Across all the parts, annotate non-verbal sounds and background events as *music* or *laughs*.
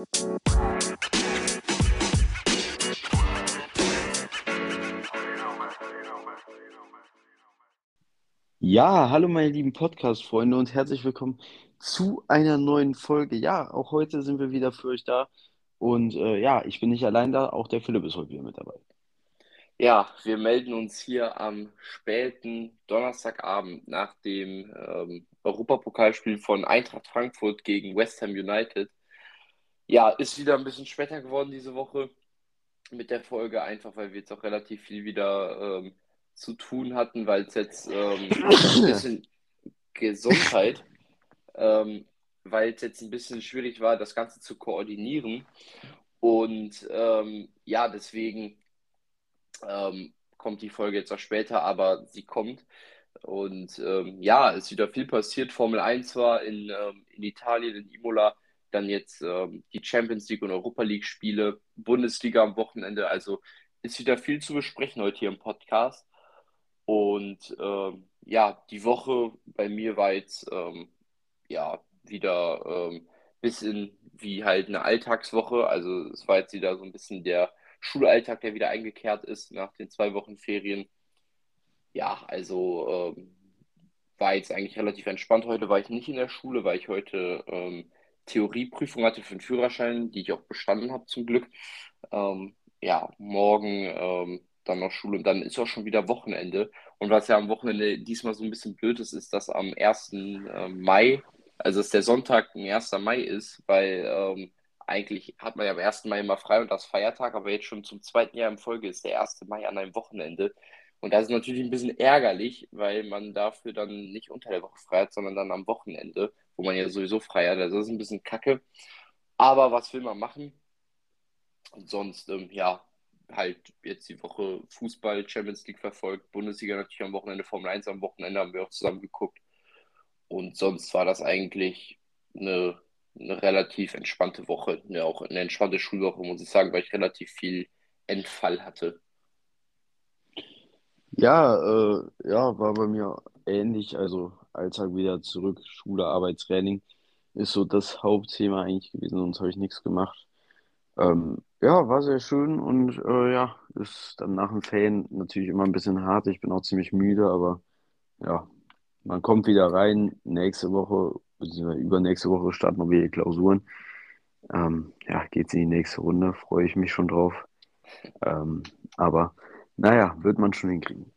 Ja, hallo meine lieben Podcast-Freunde und herzlich willkommen zu einer neuen Folge. Ja, auch heute sind wir wieder für euch da und äh, ja, ich bin nicht allein da, auch der Philipp ist heute wieder mit dabei. Ja, wir melden uns hier am späten Donnerstagabend nach dem ähm, Europapokalspiel von Eintracht Frankfurt gegen West Ham United. Ja, ist wieder ein bisschen später geworden diese Woche mit der Folge, einfach weil wir jetzt auch relativ viel wieder ähm, zu tun hatten, weil es jetzt ähm, ein bisschen Gesundheit, ähm, weil es jetzt ein bisschen schwierig war, das Ganze zu koordinieren. Und ähm, ja, deswegen ähm, kommt die Folge jetzt auch später, aber sie kommt. Und ähm, ja, es ist wieder viel passiert. Formel 1 war in, in Italien, in Imola, dann jetzt ähm, die Champions League und Europa League Spiele, Bundesliga am Wochenende. Also ist wieder viel zu besprechen heute hier im Podcast. Und ähm, ja, die Woche bei mir war jetzt ähm, ja wieder ähm, bisschen wie halt eine Alltagswoche. Also es war jetzt wieder so ein bisschen der Schulalltag, der wieder eingekehrt ist nach den zwei Wochen Ferien. Ja, also ähm, war jetzt eigentlich relativ entspannt. Heute war ich nicht in der Schule, weil ich heute ähm, Theorieprüfung hatte für den Führerschein, die ich auch bestanden habe zum Glück. Ähm, ja, morgen ähm, dann noch Schule und dann ist auch schon wieder Wochenende. Und was ja am Wochenende diesmal so ein bisschen blöd ist, ist, dass am 1. Ähm, Mai, also dass der Sonntag ein 1. Mai ist, weil ähm, eigentlich hat man ja am 1. Mai immer frei und das Feiertag, aber jetzt schon zum zweiten Jahr in Folge ist der 1. Mai an einem Wochenende. Und das ist natürlich ein bisschen ärgerlich, weil man dafür dann nicht unter der Woche frei hat, sondern dann am Wochenende, wo man ja sowieso frei hat. Also das ist ein bisschen kacke. Aber was will man machen? Und sonst, ähm, ja, halt jetzt die Woche Fußball, Champions League verfolgt, Bundesliga natürlich am Wochenende, Formel 1 am Wochenende haben wir auch zusammen geguckt. Und sonst war das eigentlich eine eine relativ entspannte Woche, ja, auch eine entspannte Schulwoche, muss ich sagen, weil ich relativ viel Entfall hatte. Ja, äh, ja, war bei mir ähnlich. Also Alltag wieder zurück, Schule, Arbeit, Training ist so das Hauptthema eigentlich gewesen, sonst habe ich nichts gemacht. Ähm, ja, war sehr schön und äh, ja, ist dann nach dem Fan natürlich immer ein bisschen hart. Ich bin auch ziemlich müde, aber ja, man kommt wieder rein. Nächste Woche beziehungsweise übernächste Woche starten wir die Klausuren. Ähm, ja, geht's in die nächste Runde, freue ich mich schon drauf. Ähm, aber naja, wird man schon hinkriegen.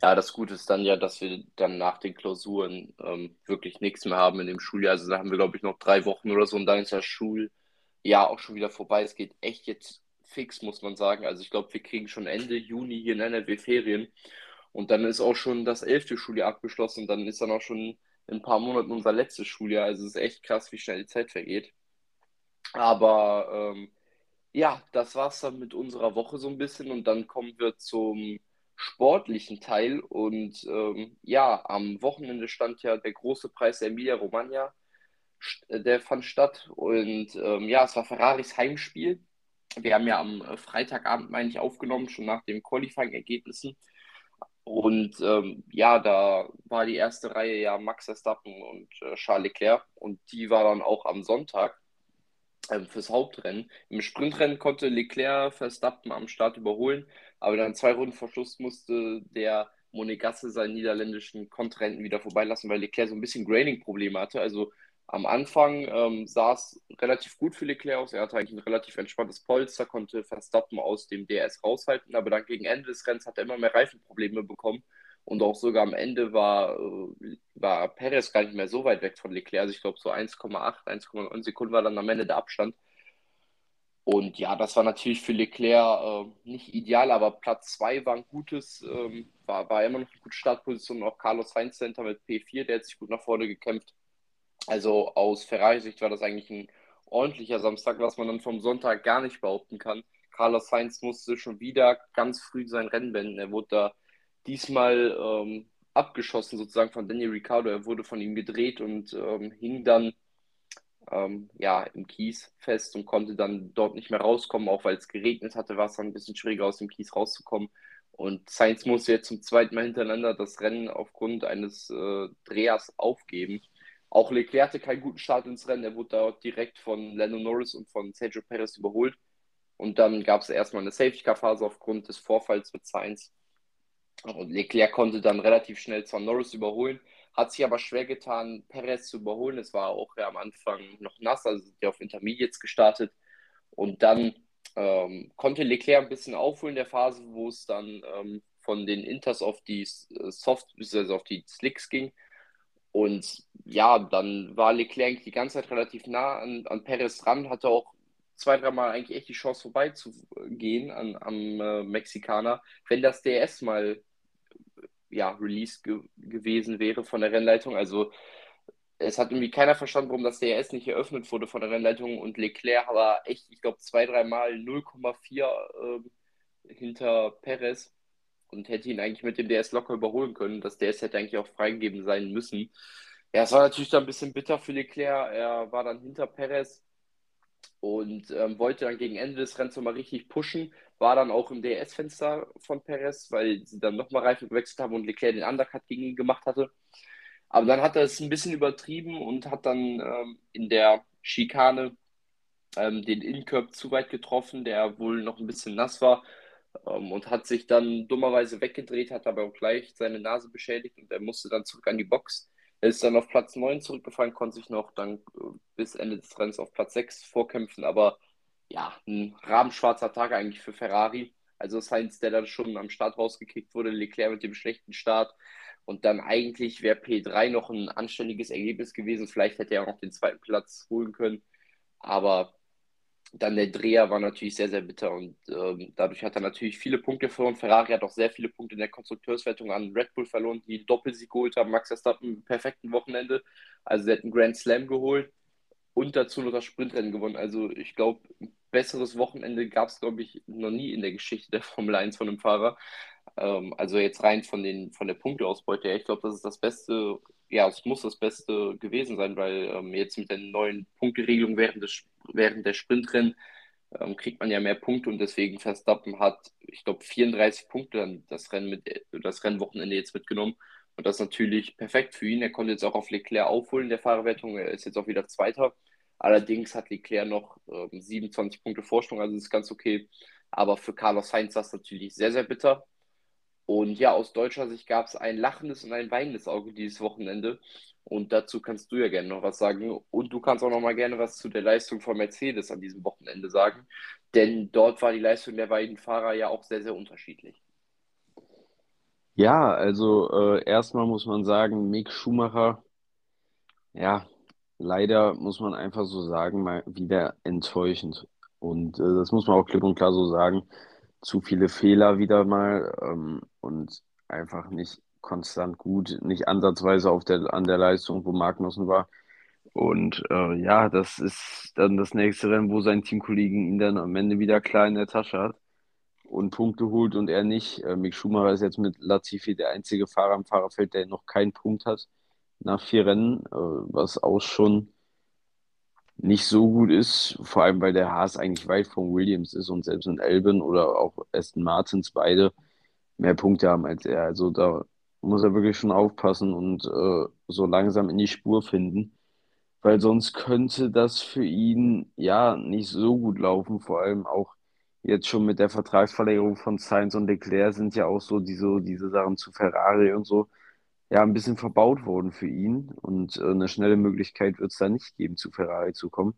Ja, das Gute ist dann ja, dass wir dann nach den Klausuren ähm, wirklich nichts mehr haben in dem Schuljahr. Also da haben wir, glaube ich, noch drei Wochen oder so und dann ist das Schuljahr auch schon wieder vorbei. Es geht echt jetzt fix, muss man sagen. Also ich glaube, wir kriegen schon Ende Juni hier in NRW Ferien und dann ist auch schon das elfte Schuljahr abgeschlossen und dann ist dann auch schon in ein paar Monaten unser letztes Schuljahr. Also es ist echt krass, wie schnell die Zeit vergeht. Aber ähm, ja, das war es dann mit unserer Woche so ein bisschen und dann kommen wir zum sportlichen Teil. Und ähm, ja, am Wochenende stand ja der große Preis der Emilia Romagna, der fand statt. Und ähm, ja, es war Ferraris Heimspiel. Wir haben ja am Freitagabend, meine ich, aufgenommen, schon nach den Qualifying-Ergebnissen. Und ähm, ja, da war die erste Reihe ja Max Verstappen und äh, Charles Leclerc und die war dann auch am Sonntag ähm, fürs Hauptrennen. Im Sprintrennen konnte Leclerc Verstappen am Start überholen, aber dann zwei Runden vor Schluss musste der Monegasse seinen niederländischen Kontrahenten wieder vorbeilassen, weil Leclerc so ein bisschen Graining-Probleme hatte. Also am Anfang ähm, sah es relativ gut für Leclerc aus. Er hatte eigentlich ein relativ entspanntes Polster, konnte Verstappen aus dem DRS raushalten, aber dann gegen Ende des Rennens hat er immer mehr Reifenprobleme bekommen. Und auch sogar am Ende war, äh, war Perez gar nicht mehr so weit weg von Leclerc. Also ich glaube, so 1,8, 1,9 Sekunden war dann am Ende der Abstand. Und ja, das war natürlich für Leclerc äh, nicht ideal, aber Platz 2 war ein gutes, ähm, war, war immer noch eine gute Startposition. Auch Carlos Sainz Center mit P4, der hat sich gut nach vorne gekämpft. Also aus Ferrari-Sicht war das eigentlich ein ordentlicher Samstag, was man dann vom Sonntag gar nicht behaupten kann. Carlos Sainz musste schon wieder ganz früh sein Rennen beenden. Er wurde da diesmal ähm, abgeschossen sozusagen von Daniel Ricciardo. Er wurde von ihm gedreht und ähm, hing dann ähm, ja, im Kies fest und konnte dann dort nicht mehr rauskommen. Auch weil es geregnet hatte, war es dann ein bisschen schwieriger aus dem Kies rauszukommen. Und Sainz musste jetzt zum zweiten Mal hintereinander das Rennen aufgrund eines äh, Drehers aufgeben. Auch Leclerc hatte keinen guten Start ins Rennen. Er wurde da direkt von Lando Norris und von Sergio Perez überholt. Und dann gab es erstmal eine Safety-Car-Phase aufgrund des Vorfalls mit Sainz. Und Leclerc konnte dann relativ schnell zwar Norris überholen, hat sich aber schwer getan, Perez zu überholen. Es war auch ja am Anfang noch nass, also sind ja auf Intermediates gestartet. Und dann ähm, konnte Leclerc ein bisschen aufholen in der Phase, wo es dann ähm, von den Inters auf die äh, Soft, also auf die Slicks ging. Und ja, dann war Leclerc die ganze Zeit relativ nah an, an Perez dran, hatte auch zwei, dreimal eigentlich echt die Chance vorbeizugehen an, am äh, Mexikaner, wenn das DS mal ja, released ge gewesen wäre von der Rennleitung. Also es hat irgendwie keiner verstanden, warum das DRS nicht eröffnet wurde von der Rennleitung und Leclerc war echt, ich glaube, zwei, dreimal 0,4 äh, hinter Perez und hätte ihn eigentlich mit dem DS locker überholen können. Das DS hätte eigentlich auch freigegeben sein müssen. Ja, es war natürlich dann ein bisschen bitter für Leclerc. Er war dann hinter Perez und ähm, wollte dann gegen Ende des Rennens nochmal richtig pushen. War dann auch im DS-Fenster von Perez, weil sie dann nochmal Reifen gewechselt haben und Leclerc den Undercut gegen ihn gemacht hatte. Aber dann hat er es ein bisschen übertrieben und hat dann ähm, in der Schikane ähm, den Incup zu weit getroffen, der wohl noch ein bisschen nass war ähm, und hat sich dann dummerweise weggedreht, hat aber auch gleich seine Nase beschädigt und er musste dann zurück an die Box. Ist dann auf Platz 9 zurückgefallen, konnte sich noch dann äh, bis Ende des Rennens auf Platz 6 vorkämpfen, aber ja, ein rabenschwarzer Tag eigentlich für Ferrari. Also Sainz, der dann schon am Start rausgekickt wurde, Leclerc mit dem schlechten Start und dann eigentlich wäre P3 noch ein anständiges Ergebnis gewesen. Vielleicht hätte er auch noch den zweiten Platz holen können, aber dann der Dreher war natürlich sehr, sehr bitter und ähm, dadurch hat er natürlich viele Punkte verloren. Ferrari hat auch sehr viele Punkte in der Konstrukteurswertung an Red Bull verloren, die Doppelsieg geholt haben. Max Verstappen im perfekten Wochenende. Also, sie hätten Grand Slam geholt und dazu noch das Sprintrennen gewonnen. Also, ich glaube, ein besseres Wochenende gab es, glaube ich, noch nie in der Geschichte der Formel 1 von einem Fahrer. Ähm, also, jetzt rein von, den, von der Punkteausbeute her. Ich glaube, das ist das Beste ja, es muss das Beste gewesen sein, weil ähm, jetzt mit der neuen Punkteregelung während, des, während der Sprintrennen ähm, kriegt man ja mehr Punkte und deswegen Verstappen hat, ich glaube, 34 Punkte dann das Rennen mit das Rennwochenende jetzt mitgenommen. Und das ist natürlich perfekt für ihn. Er konnte jetzt auch auf Leclerc aufholen in der Fahrerwertung. Er ist jetzt auch wieder Zweiter. Allerdings hat Leclerc noch ähm, 27 Punkte Vorsprung, also ist ganz okay. Aber für Carlos Sainz das natürlich sehr, sehr bitter. Und ja, aus deutscher Sicht gab es ein lachendes und ein weinendes Auge dieses Wochenende. Und dazu kannst du ja gerne noch was sagen. Und du kannst auch noch mal gerne was zu der Leistung von Mercedes an diesem Wochenende sagen. Denn dort war die Leistung der beiden Fahrer ja auch sehr, sehr unterschiedlich. Ja, also äh, erstmal muss man sagen, Mick Schumacher, ja, leider muss man einfach so sagen, mal wieder enttäuschend. Und äh, das muss man auch klipp und klar so sagen zu viele Fehler wieder mal ähm, und einfach nicht konstant gut, nicht ansatzweise auf der, an der Leistung, wo Magnussen war. Und äh, ja, das ist dann das nächste Rennen, wo sein Teamkollegen ihn dann am Ende wieder klar in der Tasche hat und Punkte holt und er nicht. Äh, Mick Schumacher ist jetzt mit Latifi der einzige Fahrer im Fahrerfeld, der noch keinen Punkt hat nach vier Rennen, äh, was auch schon nicht so gut ist, vor allem weil der Haas eigentlich weit von Williams ist und selbst in Albon oder auch Aston Martins beide mehr Punkte haben als er. Also da muss er wirklich schon aufpassen und äh, so langsam in die Spur finden, weil sonst könnte das für ihn ja nicht so gut laufen, vor allem auch jetzt schon mit der Vertragsverlängerung von Sainz und Leclerc sind ja auch so diese, diese Sachen zu Ferrari und so ja, ein bisschen verbaut worden für ihn und äh, eine schnelle Möglichkeit wird es da nicht geben, zu Ferrari zu kommen.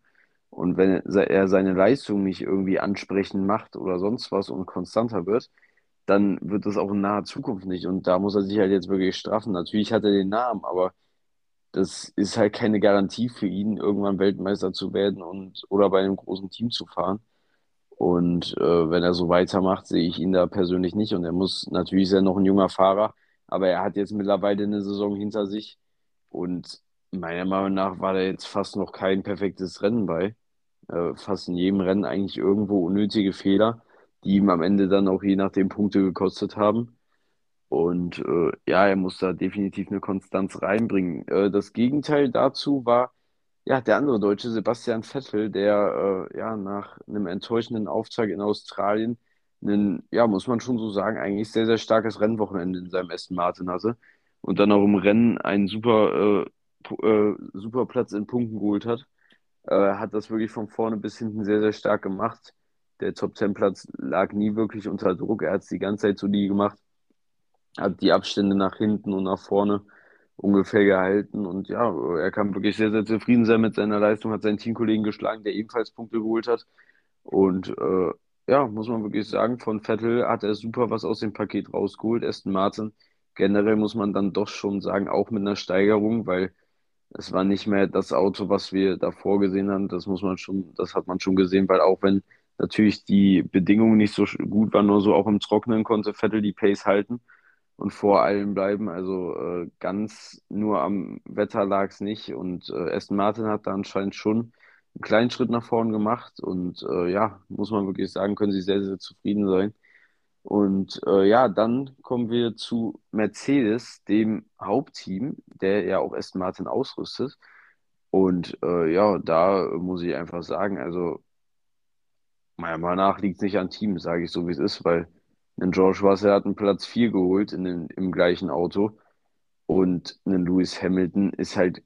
Und wenn er seine Leistung nicht irgendwie ansprechend macht oder sonst was und konstanter wird, dann wird das auch in naher Zukunft nicht. Und da muss er sich halt jetzt wirklich straffen. Natürlich hat er den Namen, aber das ist halt keine Garantie für ihn, irgendwann Weltmeister zu werden und oder bei einem großen Team zu fahren. Und äh, wenn er so weitermacht, sehe ich ihn da persönlich nicht. Und er muss, natürlich er noch ein junger Fahrer, aber er hat jetzt mittlerweile eine Saison hinter sich und meiner Meinung nach war da jetzt fast noch kein perfektes Rennen bei. Äh, fast in jedem Rennen eigentlich irgendwo unnötige Fehler, die ihm am Ende dann auch je nachdem Punkte gekostet haben. Und äh, ja, er muss da definitiv eine Konstanz reinbringen. Äh, das Gegenteil dazu war ja der andere Deutsche, Sebastian Vettel, der äh, ja nach einem enttäuschenden Auftrag in Australien ein, ja, muss man schon so sagen, eigentlich sehr, sehr starkes Rennwochenende in seinem Aston Martin hatte. Und dann auch im Rennen einen super äh, äh, super Platz in Punkten geholt hat. Äh, hat das wirklich von vorne bis hinten sehr, sehr stark gemacht. Der Top 10 Platz lag nie wirklich unter Druck. Er hat es die ganze Zeit so die gemacht, hat die Abstände nach hinten und nach vorne ungefähr gehalten. Und ja, er kann wirklich sehr, sehr zufrieden sein mit seiner Leistung, hat seinen Teamkollegen geschlagen, der ebenfalls Punkte geholt hat. Und äh, ja, muss man wirklich sagen, von Vettel hat er super was aus dem Paket rausgeholt. Aston Martin generell muss man dann doch schon sagen, auch mit einer Steigerung, weil es war nicht mehr das Auto, was wir davor gesehen haben. Das muss man schon, das hat man schon gesehen, weil auch wenn natürlich die Bedingungen nicht so gut waren, nur so auch im Trockenen konnte Vettel die Pace halten und vor allem bleiben. Also äh, ganz nur am Wetter lag es nicht. Und äh, Aston Martin hat da anscheinend schon einen kleinen Schritt nach vorn gemacht. Und äh, ja, muss man wirklich sagen, können sie sehr, sehr zufrieden sein. Und äh, ja, dann kommen wir zu Mercedes, dem Hauptteam, der ja auch Aston Martin ausrüstet. Und äh, ja, da muss ich einfach sagen, also meiner Meinung nach liegt es nicht an Team, sage ich so, wie es ist, weil ein George Russell hat einen Platz 4 geholt in den, im gleichen Auto und ein Lewis Hamilton ist halt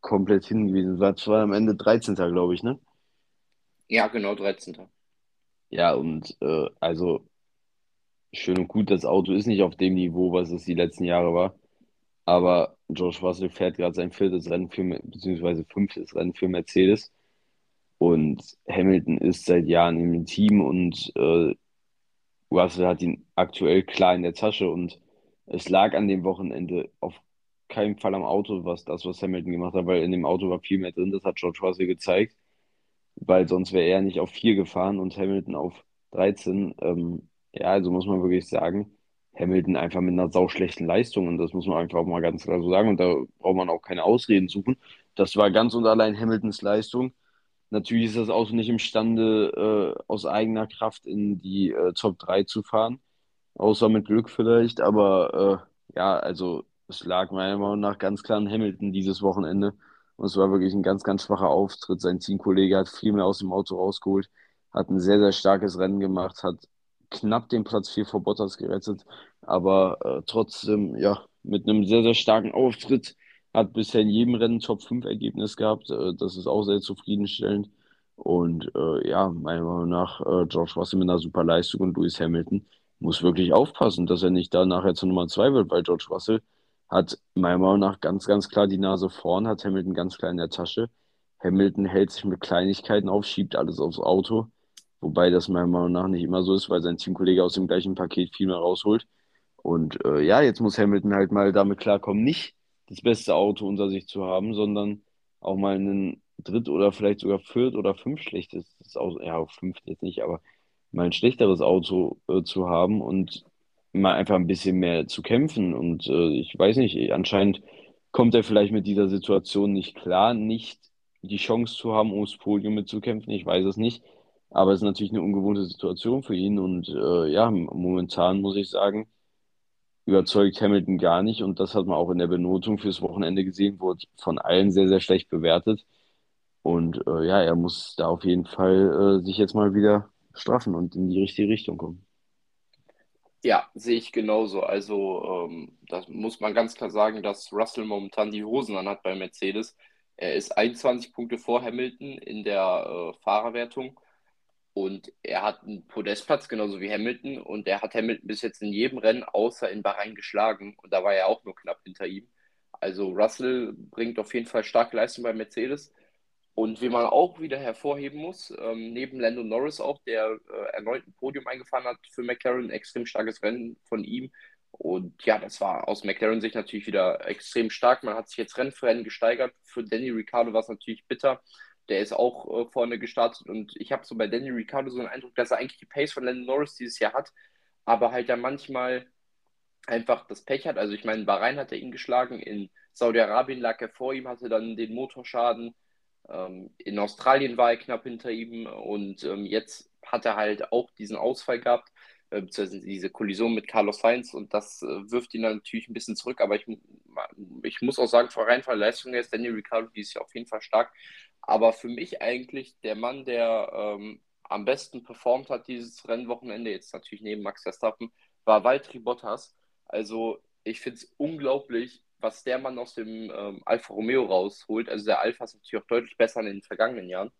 komplett hingewiesen. War zwar am Ende 13. glaube ich, ne? Ja, genau, 13. Ja, und äh, also schön und gut, das Auto ist nicht auf dem Niveau, was es die letzten Jahre war. Aber George Russell fährt gerade sein viertes Rennen für, beziehungsweise fünftes Rennen für Mercedes. Und Hamilton ist seit Jahren im Team und äh, Russell hat ihn aktuell klar in der Tasche und es lag an dem Wochenende auf keinen Fall am Auto, was das, was Hamilton gemacht hat, weil in dem Auto war viel mehr drin, das hat George Russell gezeigt, weil sonst wäre er nicht auf 4 gefahren und Hamilton auf 13. Ähm, ja, also muss man wirklich sagen, Hamilton einfach mit einer sauschlechten Leistung und das muss man einfach mal ganz klar so sagen und da braucht man auch keine Ausreden suchen. Das war ganz und allein Hamiltons Leistung Natürlich ist das Auto nicht imstande, äh, aus eigener Kraft in die äh, Top 3 zu fahren, außer mit Glück vielleicht. Aber äh, ja, also es lag meiner Meinung nach ganz klar an Hamilton dieses Wochenende. Und es war wirklich ein ganz, ganz schwacher Auftritt. Sein Teamkollege hat viel mehr aus dem Auto rausgeholt, hat ein sehr, sehr starkes Rennen gemacht, hat knapp den Platz 4 vor Bottas gerettet, aber äh, trotzdem, ja, mit einem sehr, sehr starken Auftritt hat bisher in jedem Rennen Top 5 Ergebnis gehabt. Äh, das ist auch sehr zufriedenstellend. Und äh, ja, meiner Meinung nach, äh, George Russell mit einer super Leistung und Lewis Hamilton muss wirklich aufpassen, dass er nicht da nachher zur Nummer 2 wird, weil George Russell hat meiner Meinung nach ganz, ganz klar die Nase vorn, hat Hamilton ganz klar in der Tasche. Hamilton hält sich mit Kleinigkeiten auf, schiebt alles aufs Auto. Wobei das meiner Meinung nach nicht immer so ist, weil sein Teamkollege aus dem gleichen Paket viel mehr rausholt. Und äh, ja, jetzt muss Hamilton halt mal damit klarkommen, nicht das beste Auto unter sich zu haben, sondern auch mal einen dritt oder vielleicht sogar viert oder fünf schlechtes Auto, ja, fünf jetzt nicht, aber mal ein schlechteres Auto äh, zu haben und mal einfach ein bisschen mehr zu kämpfen. Und äh, ich weiß nicht, anscheinend kommt er vielleicht mit dieser Situation nicht klar, nicht die Chance zu haben, ums Podium mitzukämpfen. Ich weiß es nicht. Aber es ist natürlich eine ungewohnte Situation für ihn. Und äh, ja, momentan muss ich sagen, überzeugt Hamilton gar nicht und das hat man auch in der Benotung fürs Wochenende gesehen, wurde von allen sehr, sehr schlecht bewertet. Und äh, ja, er muss da auf jeden Fall äh, sich jetzt mal wieder straffen und in die richtige Richtung kommen. Ja, sehe ich genauso. Also, ähm, das muss man ganz klar sagen, dass Russell momentan die Hosen anhat bei Mercedes. Er ist 21 Punkte vor Hamilton in der äh, Fahrerwertung und er hat einen Podestplatz, genauso wie Hamilton. Und er hat Hamilton bis jetzt in jedem Rennen außer in Bahrain geschlagen. Und da war er auch nur knapp hinter ihm. Also Russell bringt auf jeden Fall starke Leistung bei Mercedes. Und wie man auch wieder hervorheben muss, ähm, neben Lando Norris auch, der äh, erneut ein Podium eingefahren hat für McLaren, extrem starkes Rennen von ihm. Und ja, das war aus McLaren-Sicht natürlich wieder extrem stark. Man hat sich jetzt Rennen für Rennen gesteigert. Für Danny Ricciardo war es natürlich bitter, der ist auch äh, vorne gestartet und ich habe so bei Danny Ricciardo so einen Eindruck, dass er eigentlich die Pace von Landon Norris dieses Jahr hat, aber halt dann manchmal einfach das Pech hat. Also ich meine, Bahrain hat er ihn geschlagen, in Saudi-Arabien lag er vor ihm, hatte dann den Motorschaden, in Australien war er knapp hinter ihm und ähm, jetzt hat er halt auch diesen Ausfall gehabt, äh, beziehungsweise diese Kollision mit Carlos Sainz und das äh, wirft ihn natürlich ein bisschen zurück, aber ich, ich muss auch sagen, vor rein von Leistung ist Danny Ricciardo dieses Jahr auf jeden Fall stark. Aber für mich eigentlich der Mann, der ähm, am besten performt hat dieses Rennwochenende, jetzt natürlich neben Max Verstappen, war Valtteri Bottas. Also ich finde es unglaublich, was der Mann aus dem ähm, Alfa Romeo rausholt. Also der Alfa ist natürlich auch deutlich besser in den vergangenen Jahren.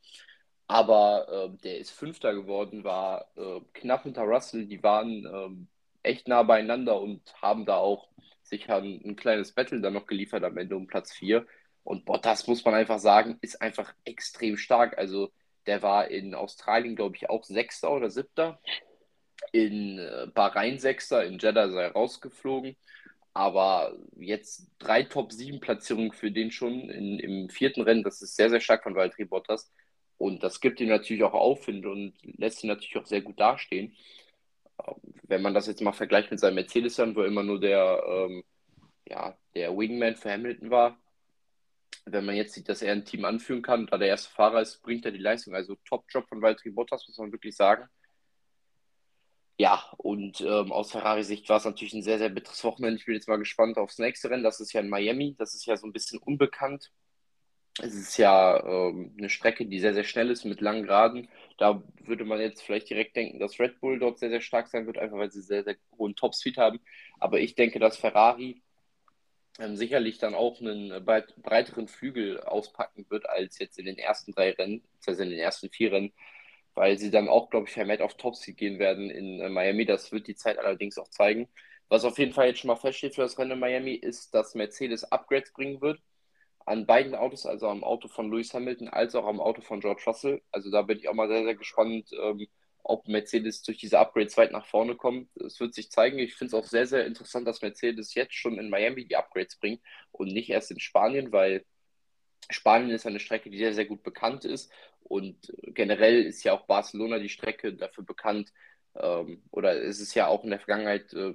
Aber äh, der ist Fünfter geworden, war äh, knapp hinter Russell. Die waren äh, echt nah beieinander und haben da auch sicher ein, ein, kleines Battle dann noch geliefert am Ende um Platz 4. Und Bottas, muss man einfach sagen, ist einfach extrem stark. Also der war in Australien, glaube ich, auch Sechster oder Siebter. In äh, Bahrain Sechster, in Jeddah sei rausgeflogen. Aber jetzt drei Top-7-Platzierungen für den schon in, im vierten Rennen, das ist sehr, sehr stark von Valtteri Bottas. Und das gibt ihm natürlich auch Aufwind und lässt ihn natürlich auch sehr gut dastehen. Wenn man das jetzt mal vergleicht mit seinem Mercedes, wo immer nur der, ähm, ja, der Wingman für Hamilton war, wenn man jetzt sieht, dass er ein Team anführen kann, da der erste Fahrer ist, bringt er die Leistung. Also Top-Job von Valtteri Bottas, muss man wirklich sagen. Ja, und ähm, aus Ferrari-Sicht war es natürlich ein sehr, sehr bitteres Wochenende. Ich bin jetzt mal gespannt aufs nächste Rennen. Das ist ja in Miami. Das ist ja so ein bisschen unbekannt. Es ist ja ähm, eine Strecke, die sehr, sehr schnell ist mit langen Geraden. Da würde man jetzt vielleicht direkt denken, dass Red Bull dort sehr, sehr stark sein wird, einfach weil sie sehr, sehr hohen Topspeed haben. Aber ich denke, dass Ferrari ähm, sicherlich dann auch einen breiteren Flügel auspacken wird als jetzt in den ersten drei Rennen, also in den ersten vier Rennen, weil sie dann auch, glaube ich, vermehrt auf Topspeed gehen werden in äh, Miami. Das wird die Zeit allerdings auch zeigen. Was auf jeden Fall jetzt schon mal feststeht für das Rennen in Miami, ist, dass Mercedes Upgrades bringen wird an beiden Autos, also am Auto von Lewis Hamilton als auch am Auto von George Russell. Also da bin ich auch mal sehr, sehr gespannt, ähm, ob Mercedes durch diese Upgrades weit nach vorne kommt. Es wird sich zeigen. Ich finde es auch sehr, sehr interessant, dass Mercedes jetzt schon in Miami die Upgrades bringt und nicht erst in Spanien, weil Spanien ist eine Strecke, die sehr, sehr gut bekannt ist. Und generell ist ja auch Barcelona die Strecke dafür bekannt, ähm, oder ist es ja auch in der Vergangenheit äh,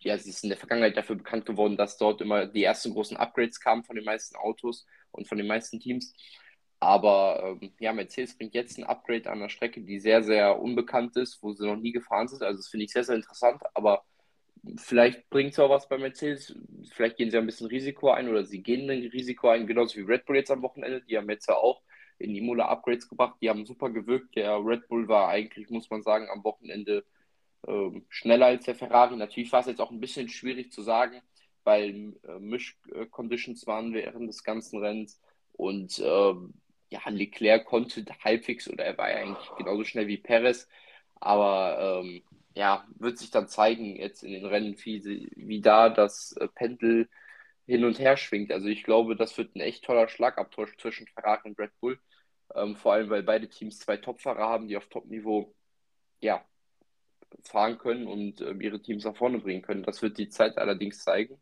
ja, sie ist in der Vergangenheit dafür bekannt geworden, dass dort immer die ersten großen Upgrades kamen von den meisten Autos und von den meisten Teams. Aber ähm, ja, Mercedes bringt jetzt ein Upgrade an der Strecke, die sehr, sehr unbekannt ist, wo sie noch nie gefahren sind. Also das finde ich sehr, sehr interessant. Aber vielleicht bringt es auch was bei Mercedes. Vielleicht gehen sie ein bisschen Risiko ein oder sie gehen ein Risiko ein, genauso wie Red Bull jetzt am Wochenende. Die haben jetzt ja auch in Imola Upgrades gebracht. Die haben super gewirkt. Der Red Bull war eigentlich, muss man sagen, am Wochenende ähm, schneller als der Ferrari. Natürlich war es jetzt auch ein bisschen schwierig zu sagen, weil äh, Mischconditions waren während des ganzen Rennens und ähm, ja, Leclerc konnte halbwegs oder er war ja eigentlich genauso schnell wie Perez, aber ähm, ja, wird sich dann zeigen jetzt in den Rennen, wie, wie da das äh, Pendel hin und her schwingt. Also ich glaube, das wird ein echt toller Schlagabtausch zwischen Ferrari und Red Bull. Ähm, vor allem, weil beide Teams zwei Topfahrer haben, die auf Topniveau ja, fahren können und äh, ihre Teams nach vorne bringen können. Das wird die Zeit allerdings zeigen.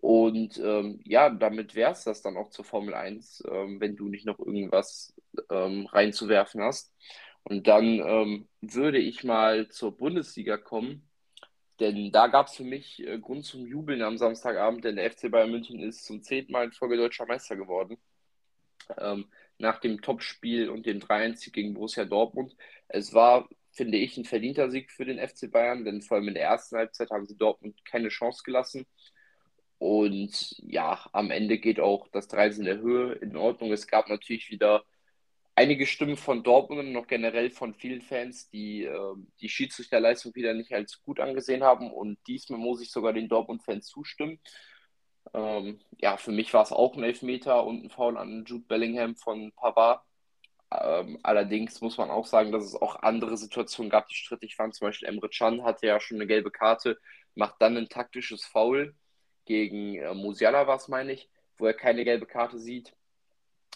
Und ähm, ja, damit wäre es das dann auch zur Formel 1, ähm, wenn du nicht noch irgendwas ähm, reinzuwerfen hast. Und dann ähm, würde ich mal zur Bundesliga kommen, denn da gab es für mich äh, Grund zum Jubeln am Samstagabend, denn der FC Bayern München ist zum zehnten Mal in Folge deutscher Meister geworden. Ähm, nach dem Topspiel und dem 3-1 gegen Borussia Dortmund. Es war finde ich, ein verdienter Sieg für den FC Bayern, denn vor allem in der ersten Halbzeit haben sie Dortmund keine Chance gelassen. Und ja, am Ende geht auch das 3 in der Höhe in Ordnung. Es gab natürlich wieder einige Stimmen von Dortmund und noch generell von vielen Fans, die äh, die Schiedsrichterleistung wieder nicht als gut angesehen haben. Und diesmal muss ich sogar den Dortmund-Fans zustimmen. Ähm, ja, für mich war es auch ein Elfmeter und ein Foul an Jude Bellingham von Pavard. Ähm, allerdings muss man auch sagen, dass es auch andere Situationen gab, die strittig waren. Zum Beispiel Emre Can hatte ja schon eine gelbe Karte, macht dann ein taktisches Foul gegen äh, Musiala, was meine ich, wo er keine gelbe Karte sieht.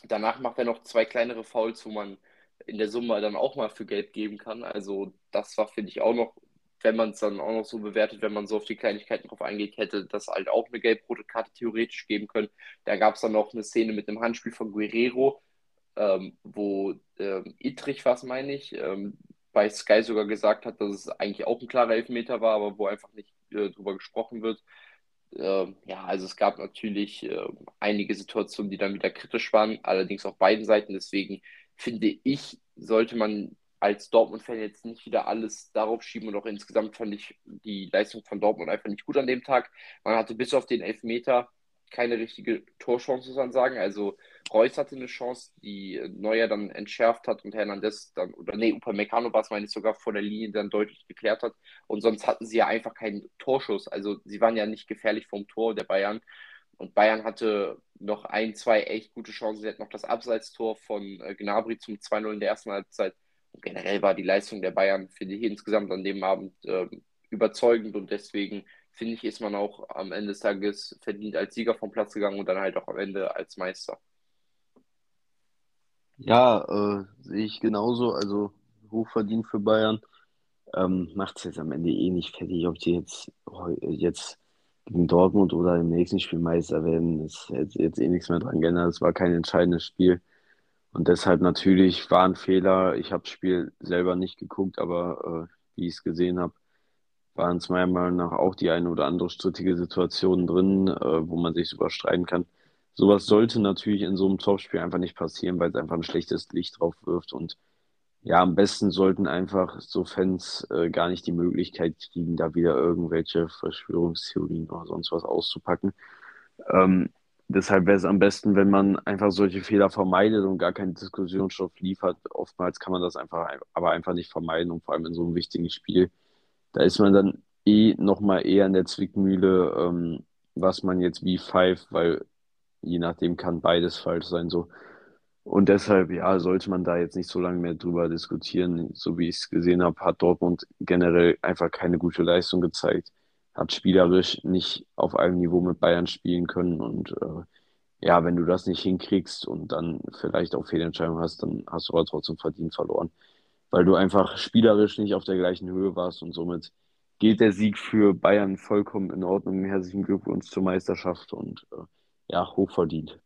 Danach macht er noch zwei kleinere Fouls, wo man in der Summe dann auch mal für gelb geben kann. Also das war, finde ich, auch noch, wenn man es dann auch noch so bewertet, wenn man so auf die Kleinigkeiten drauf eingeht, hätte das halt auch eine gelb-rote Karte theoretisch geben können. Da gab es dann noch eine Szene mit dem Handspiel von Guerrero, ähm, wo ähm, Ittrich, was meine ich, ähm, bei Sky sogar gesagt hat, dass es eigentlich auch ein klarer Elfmeter war, aber wo einfach nicht äh, drüber gesprochen wird. Ähm, ja, also es gab natürlich äh, einige Situationen, die dann wieder kritisch waren, allerdings auf beiden Seiten. Deswegen finde ich, sollte man als Dortmund-Fan jetzt nicht wieder alles darauf schieben und auch insgesamt fand ich die Leistung von Dortmund einfach nicht gut an dem Tag. Man hatte bis auf den Elfmeter keine richtige Torchance, muss man sagen. Also Reus hatte eine Chance, die Neuer dann entschärft hat und Hernandez dann, oder nee, Upamecano war es, meine ich, sogar vor der Linie dann deutlich geklärt hat. Und sonst hatten sie ja einfach keinen Torschuss. Also sie waren ja nicht gefährlich vom Tor der Bayern. Und Bayern hatte noch ein, zwei echt gute Chancen. Sie hatten noch das Abseitstor von äh, Gnabry zum 2-0 in der ersten Halbzeit. Und generell war die Leistung der Bayern, finde ich, insgesamt an dem Abend äh, überzeugend und deswegen finde ich, ist man auch am Ende des Tages verdient als Sieger vom Platz gegangen und dann halt auch am Ende als Meister. Ja, äh, sehe ich genauso. Also hochverdient für Bayern. Ähm, Macht es jetzt am Ende eh nicht fertig, ob die jetzt, jetzt gegen Dortmund oder im nächsten Spiel Meister werden. Ist jetzt, jetzt eh nichts mehr dran geändert. Es war kein entscheidendes Spiel. Und deshalb natürlich war ein Fehler. Ich habe das Spiel selber nicht geguckt, aber äh, wie ich es gesehen habe, waren es meiner Meinung nach auch die eine oder andere strittige Situation drin, äh, wo man sich sogar streiten kann. Sowas sollte natürlich in so einem Topspiel einfach nicht passieren, weil es einfach ein schlechtes Licht drauf wirft. Und ja, am besten sollten einfach so Fans äh, gar nicht die Möglichkeit kriegen, da wieder irgendwelche Verschwörungstheorien oder sonst was auszupacken. Ähm, deshalb wäre es am besten, wenn man einfach solche Fehler vermeidet und gar keinen Diskussionsstoff liefert. Oftmals kann man das einfach, aber einfach nicht vermeiden und vor allem in so einem wichtigen Spiel da ist man dann eh nochmal eher in der Zwickmühle, ähm, was man jetzt wie pfeift, weil je nachdem kann beides falsch sein. So. Und deshalb, ja, sollte man da jetzt nicht so lange mehr drüber diskutieren. So wie ich es gesehen habe, hat Dortmund generell einfach keine gute Leistung gezeigt. Hat spielerisch nicht auf einem Niveau mit Bayern spielen können. Und äh, ja, wenn du das nicht hinkriegst und dann vielleicht auch Fehlentscheidungen hast, dann hast du aber trotzdem verdient verloren weil du einfach spielerisch nicht auf der gleichen Höhe warst und somit geht der Sieg für Bayern vollkommen in Ordnung. Herzlichen Glückwunsch zur Meisterschaft und äh, ja, hochverdient.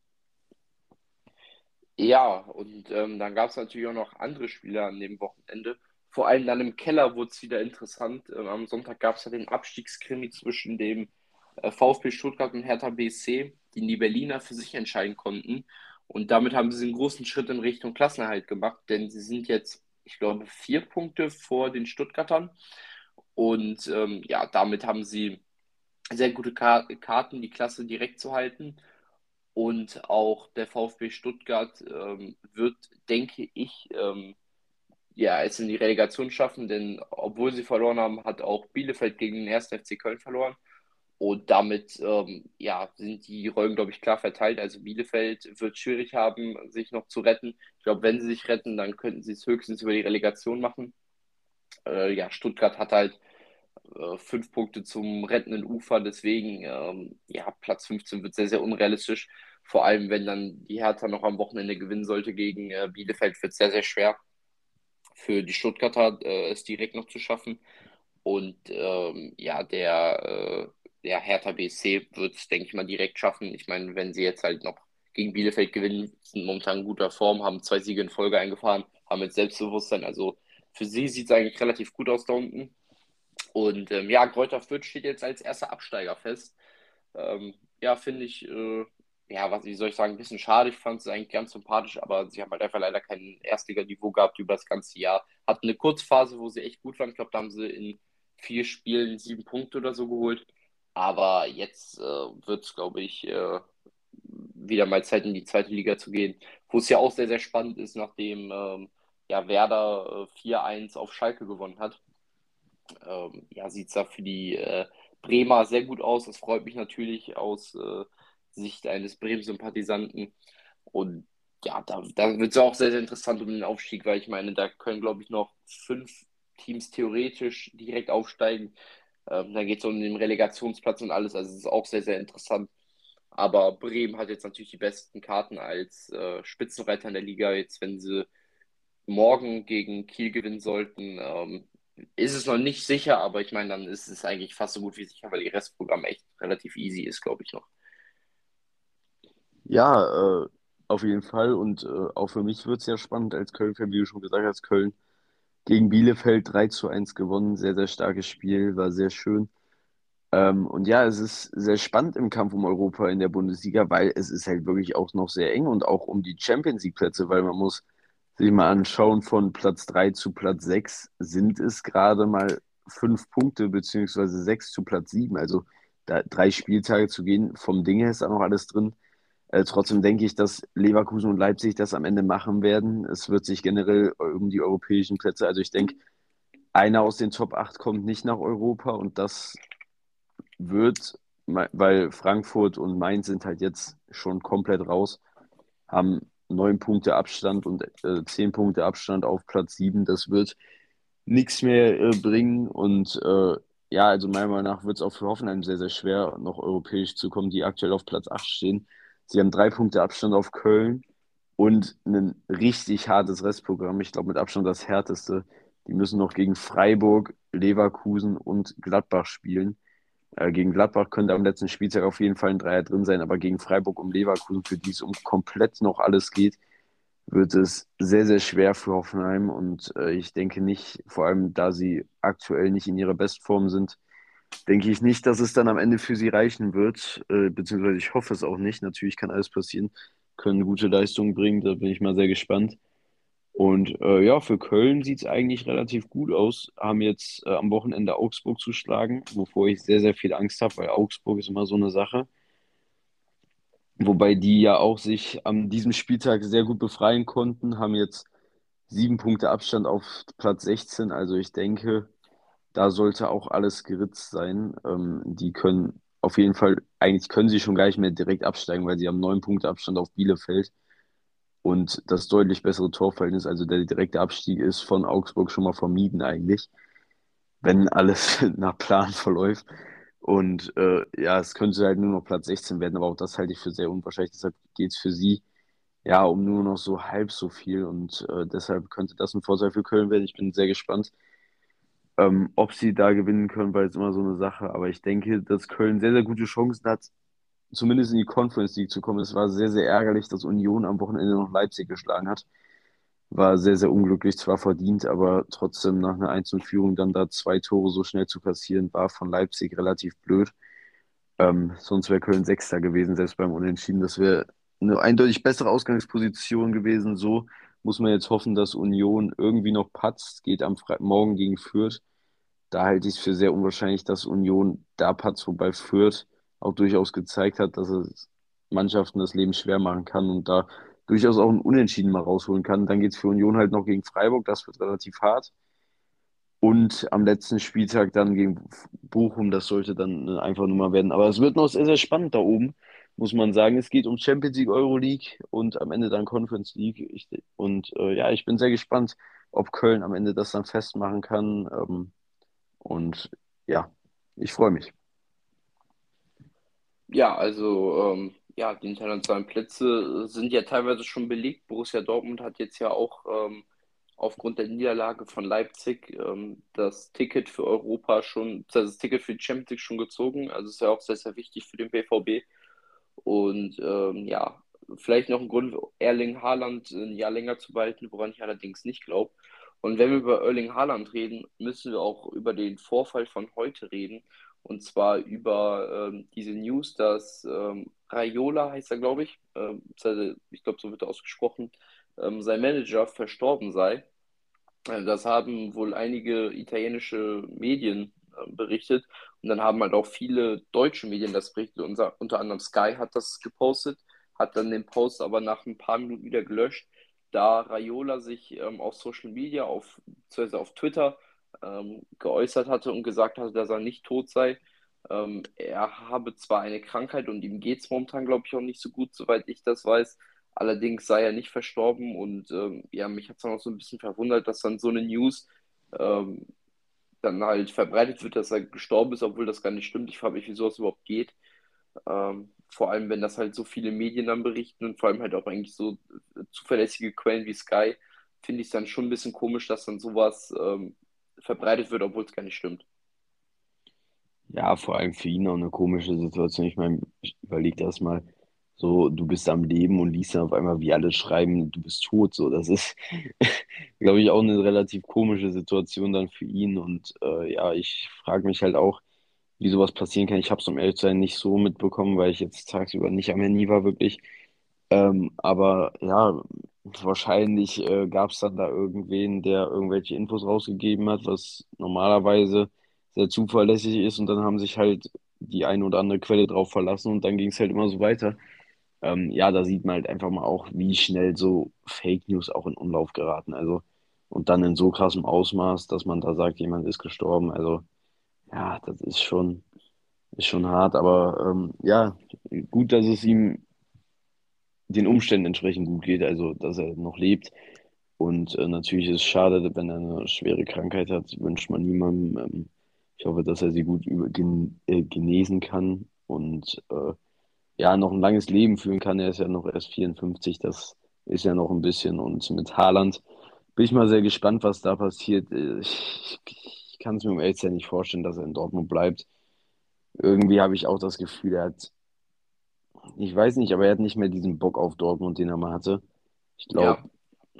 Ja, und ähm, dann gab es natürlich auch noch andere Spieler an dem Wochenende. Vor allem dann im Keller wurde es wieder interessant. Ähm, am Sonntag gab es ja den Abstiegskrimi zwischen dem äh, VfB Stuttgart und Hertha BSC, die die Berliner für sich entscheiden konnten. Und damit haben sie einen großen Schritt in Richtung Klassenerhalt gemacht, denn sie sind jetzt ich glaube, vier Punkte vor den Stuttgartern. Und ähm, ja, damit haben sie sehr gute Karten, die Klasse direkt zu halten. Und auch der VfB Stuttgart ähm, wird, denke ich, ähm, ja, es in die Relegation schaffen, denn obwohl sie verloren haben, hat auch Bielefeld gegen den 1. FC Köln verloren. Und damit ähm, ja, sind die Rollen, glaube ich, klar verteilt. Also Bielefeld wird schwierig haben, sich noch zu retten. Ich glaube, wenn sie sich retten, dann könnten sie es höchstens über die Relegation machen. Äh, ja, Stuttgart hat halt äh, fünf Punkte zum rettenden Ufer, deswegen ähm, ja, Platz 15 wird sehr, sehr unrealistisch. Vor allem, wenn dann die Hertha noch am Wochenende gewinnen sollte gegen äh, Bielefeld, wird es sehr, sehr schwer für die Stuttgarter, äh, es direkt noch zu schaffen. Und ähm, ja, der der Hertha BSC wird es, denke ich mal, direkt schaffen. Ich meine, wenn sie jetzt halt noch gegen Bielefeld gewinnen, sind momentan in guter Form, haben zwei Siege in Folge eingefahren, haben jetzt Selbstbewusstsein. Also für sie sieht es eigentlich relativ gut aus da unten. Und ähm, ja, Kräuter Fürth steht jetzt als erster Absteiger fest. Ähm, ja, finde ich, äh, ja, was wie soll ich sagen, ein bisschen schade. Ich fand es eigentlich ganz sympathisch, aber sie haben halt einfach leider kein Erstliganiveau gehabt über das ganze Jahr. Hatten eine Kurzphase, wo sie echt gut waren. Ich glaube, da haben sie in vier Spielen sieben Punkte oder so geholt. Aber jetzt äh, wird es, glaube ich, äh, wieder mal Zeit in die zweite Liga zu gehen, wo es ja auch sehr, sehr spannend ist, nachdem ähm, ja, Werder äh, 4-1 auf Schalke gewonnen hat. Ähm, ja, sieht es da für die äh, Bremer sehr gut aus. Das freut mich natürlich aus äh, Sicht eines Bremen-Sympathisanten. Und ja, da, da wird es auch sehr, sehr interessant um den Aufstieg, weil ich meine, da können, glaube ich, noch fünf Teams theoretisch direkt aufsteigen. Ähm, dann geht es um den Relegationsplatz und alles. Also es ist auch sehr, sehr interessant. Aber Bremen hat jetzt natürlich die besten Karten als äh, Spitzenreiter in der Liga. Jetzt, wenn sie morgen gegen Kiel gewinnen sollten, ähm, ist es noch nicht sicher, aber ich meine, dann ist es eigentlich fast so gut wie sicher, weil ihr Restprogramm echt relativ easy ist, glaube ich noch. Ja, äh, auf jeden Fall. Und äh, auch für mich wird es ja spannend als Köln-Fan, wie du schon gesagt hast, Köln gegen Bielefeld 3 zu 1 gewonnen. Sehr, sehr starkes Spiel, war sehr schön. Ähm, und ja, es ist sehr spannend im Kampf um Europa in der Bundesliga, weil es ist halt wirklich auch noch sehr eng und auch um die Champions League-Plätze, weil man muss sich mal anschauen, von Platz 3 zu Platz 6 sind es gerade mal fünf Punkte, beziehungsweise 6 zu Platz 7. Also da drei Spieltage zu gehen, vom Ding her ist da noch alles drin. Äh, trotzdem denke ich, dass Leverkusen und Leipzig das am Ende machen werden. Es wird sich generell um die europäischen Plätze, also ich denke, einer aus den Top 8 kommt nicht nach Europa und das wird weil Frankfurt und Mainz sind halt jetzt schon komplett raus, haben neun Punkte Abstand und äh, zehn Punkte Abstand auf Platz sieben. Das wird nichts mehr äh, bringen und äh, ja, also meiner Meinung nach wird es auch für Hoffenheim sehr, sehr schwer, noch europäisch zu kommen, die aktuell auf Platz 8 stehen. Sie haben drei Punkte Abstand auf Köln und ein richtig hartes Restprogramm. Ich glaube, mit Abstand das härteste. Die müssen noch gegen Freiburg, Leverkusen und Gladbach spielen. Äh, gegen Gladbach könnte am letzten Spieltag auf jeden Fall ein Dreier drin sein, aber gegen Freiburg und Leverkusen, für die es um komplett noch alles geht, wird es sehr, sehr schwer für Hoffenheim. Und äh, ich denke nicht, vor allem da sie aktuell nicht in ihrer Bestform sind, denke ich nicht, dass es dann am Ende für sie reichen wird. Äh, beziehungsweise ich hoffe es auch nicht. Natürlich kann alles passieren, können gute Leistungen bringen, da bin ich mal sehr gespannt. Und äh, ja, für Köln sieht es eigentlich relativ gut aus. Haben jetzt äh, am Wochenende Augsburg zu schlagen, wovor ich sehr, sehr viel Angst habe, weil Augsburg ist immer so eine Sache. Wobei die ja auch sich an diesem Spieltag sehr gut befreien konnten, haben jetzt sieben Punkte Abstand auf Platz 16. Also ich denke, da sollte auch alles geritzt sein. Ähm, die können auf jeden Fall, eigentlich können sie schon gar nicht mehr direkt absteigen, weil sie haben neun Punkte Abstand auf Bielefeld und das deutlich bessere Torverhältnis, also der direkte Abstieg ist von Augsburg schon mal vermieden eigentlich, wenn alles *laughs* nach Plan verläuft. Und äh, ja, es könnte halt nur noch Platz 16 werden, aber auch das halte ich für sehr unwahrscheinlich. Deshalb geht es für sie ja um nur noch so halb so viel und äh, deshalb könnte das ein Vorteil für Köln werden. Ich bin sehr gespannt, ähm, ob sie da gewinnen können, weil es immer so eine Sache. Aber ich denke, dass Köln sehr, sehr gute Chancen hat, zumindest in die Conference League zu kommen. Es war sehr, sehr ärgerlich, dass Union am Wochenende noch Leipzig geschlagen hat. War sehr, sehr unglücklich, zwar verdient, aber trotzdem nach einer 1-Führung dann da zwei Tore so schnell zu kassieren, war von Leipzig relativ blöd. Ähm, sonst wäre Köln Sechster gewesen, selbst beim Unentschieden. Das wäre eine eindeutig bessere Ausgangsposition gewesen. So muss man jetzt hoffen, dass Union irgendwie noch patzt, geht am Fre Morgen gegen Fürth. Da halte ich es für sehr unwahrscheinlich, dass Union da patzt, wobei Fürth auch durchaus gezeigt hat, dass es Mannschaften das Leben schwer machen kann und da durchaus auch ein Unentschieden mal rausholen kann. Dann geht es für Union halt noch gegen Freiburg, das wird relativ hart. Und am letzten Spieltag dann gegen Bochum, das sollte dann eine einfache Nummer werden. Aber es wird noch sehr, sehr spannend da oben, muss man sagen. Es geht um Champions League, Euro League und am Ende dann Conference League. Ich, und äh, ja, ich bin sehr gespannt, ob Köln am Ende das dann festmachen kann. Ähm, und ja, ich freue mich. Ja, also ähm, ja, die internationalen Plätze sind ja teilweise schon belegt. Borussia Dortmund hat jetzt ja auch ähm, aufgrund der Niederlage von Leipzig ähm, das Ticket für Europa schon, das Ticket für die Champions League schon gezogen. Also ist ja auch sehr, sehr wichtig für den BVB. Und ähm, ja, vielleicht noch ein Grund, Erling Haaland ein Jahr länger zu behalten, woran ich allerdings nicht glaube. Und wenn wir über Erling Haaland reden, müssen wir auch über den Vorfall von heute reden. Und zwar über ähm, diese News, dass ähm, Raiola, heißt er, glaube ich, ähm, ich glaube, so wird er ausgesprochen, ähm, sein Manager verstorben sei. Äh, das haben wohl einige italienische Medien äh, berichtet. Und dann haben halt auch viele deutsche Medien das berichtet. Unser, unter anderem Sky hat das gepostet, hat dann den Post aber nach ein paar Minuten wieder gelöscht, da Raiola sich ähm, auf Social Media, auf, beziehungsweise auf Twitter, ähm, geäußert hatte und gesagt hatte, dass er nicht tot sei. Ähm, er habe zwar eine Krankheit und ihm geht es momentan, glaube ich, auch nicht so gut, soweit ich das weiß. Allerdings sei er nicht verstorben und ähm, ja, mich hat es dann auch so ein bisschen verwundert, dass dann so eine News ähm, dann halt verbreitet wird, dass er gestorben ist, obwohl das gar nicht stimmt. Ich frage mich, wieso das überhaupt geht. Ähm, vor allem, wenn das halt so viele Medien dann berichten und vor allem halt auch eigentlich so äh, zuverlässige Quellen wie Sky, finde ich es dann schon ein bisschen komisch, dass dann sowas ähm, verbreitet wird, obwohl es gar nicht stimmt. Ja, vor allem für ihn auch eine komische Situation. Ich meine, überleg das mal. So, du bist am Leben und liest dann auf einmal, wie alle schreiben, du bist tot. So, das ist, *laughs* glaube ich, auch eine relativ komische Situation dann für ihn. Und äh, ja, ich frage mich halt auch, wie sowas passieren kann. Ich habe es, um ehrlich zu sein, nicht so mitbekommen, weil ich jetzt tagsüber nicht am Handy war, wirklich. Ähm, aber ja, wahrscheinlich äh, gab es dann da irgendwen, der irgendwelche Infos rausgegeben hat, was normalerweise sehr zuverlässig ist. Und dann haben sich halt die eine oder andere Quelle drauf verlassen und dann ging es halt immer so weiter. Ähm, ja, da sieht man halt einfach mal auch, wie schnell so Fake News auch in Umlauf geraten. Also, und dann in so krassem Ausmaß, dass man da sagt, jemand ist gestorben. Also, ja, das ist schon ist schon hart, aber ähm, ja, gut, dass es ihm den Umständen entsprechend gut geht, also dass er noch lebt. Und äh, natürlich ist es schade, wenn er eine schwere Krankheit hat, wünscht man niemandem. Ähm, ich hoffe, dass er sie gut über, gen, äh, genesen kann und äh, ja, noch ein langes Leben führen kann. Er ist ja noch erst 54, das ist ja noch ein bisschen. Und mit Haaland bin ich mal sehr gespannt, was da passiert. Äh, Ich, ich kann es mir um ehrlich sein nicht vorstellen, dass er in Dortmund bleibt. Irgendwie habe ich auch das Gefühl, er hat, ich weiß nicht, aber er hat nicht mehr diesen Bock auf Dortmund, den er mal hatte. Ich glaube, Ja,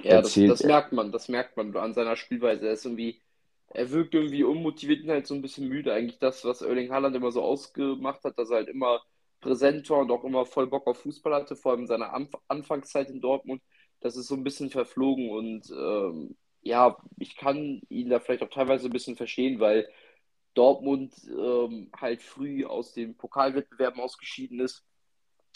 ja, das, das merkt man, das merkt man an seiner Spielweise. Er ist irgendwie, er wirkt irgendwie unmotiviert und halt so ein bisschen müde. Eigentlich das, was Erling Haaland immer so ausgemacht hat, dass er halt immer präsent war und auch immer voll Bock auf Fußball hatte, vor allem in seiner Anf Anfangszeit in Dortmund. Das ist so ein bisschen verflogen und ähm, ja, ich kann ihn da vielleicht auch teilweise ein bisschen verstehen, weil Dortmund ähm, halt früh aus den Pokalwettbewerben ausgeschieden ist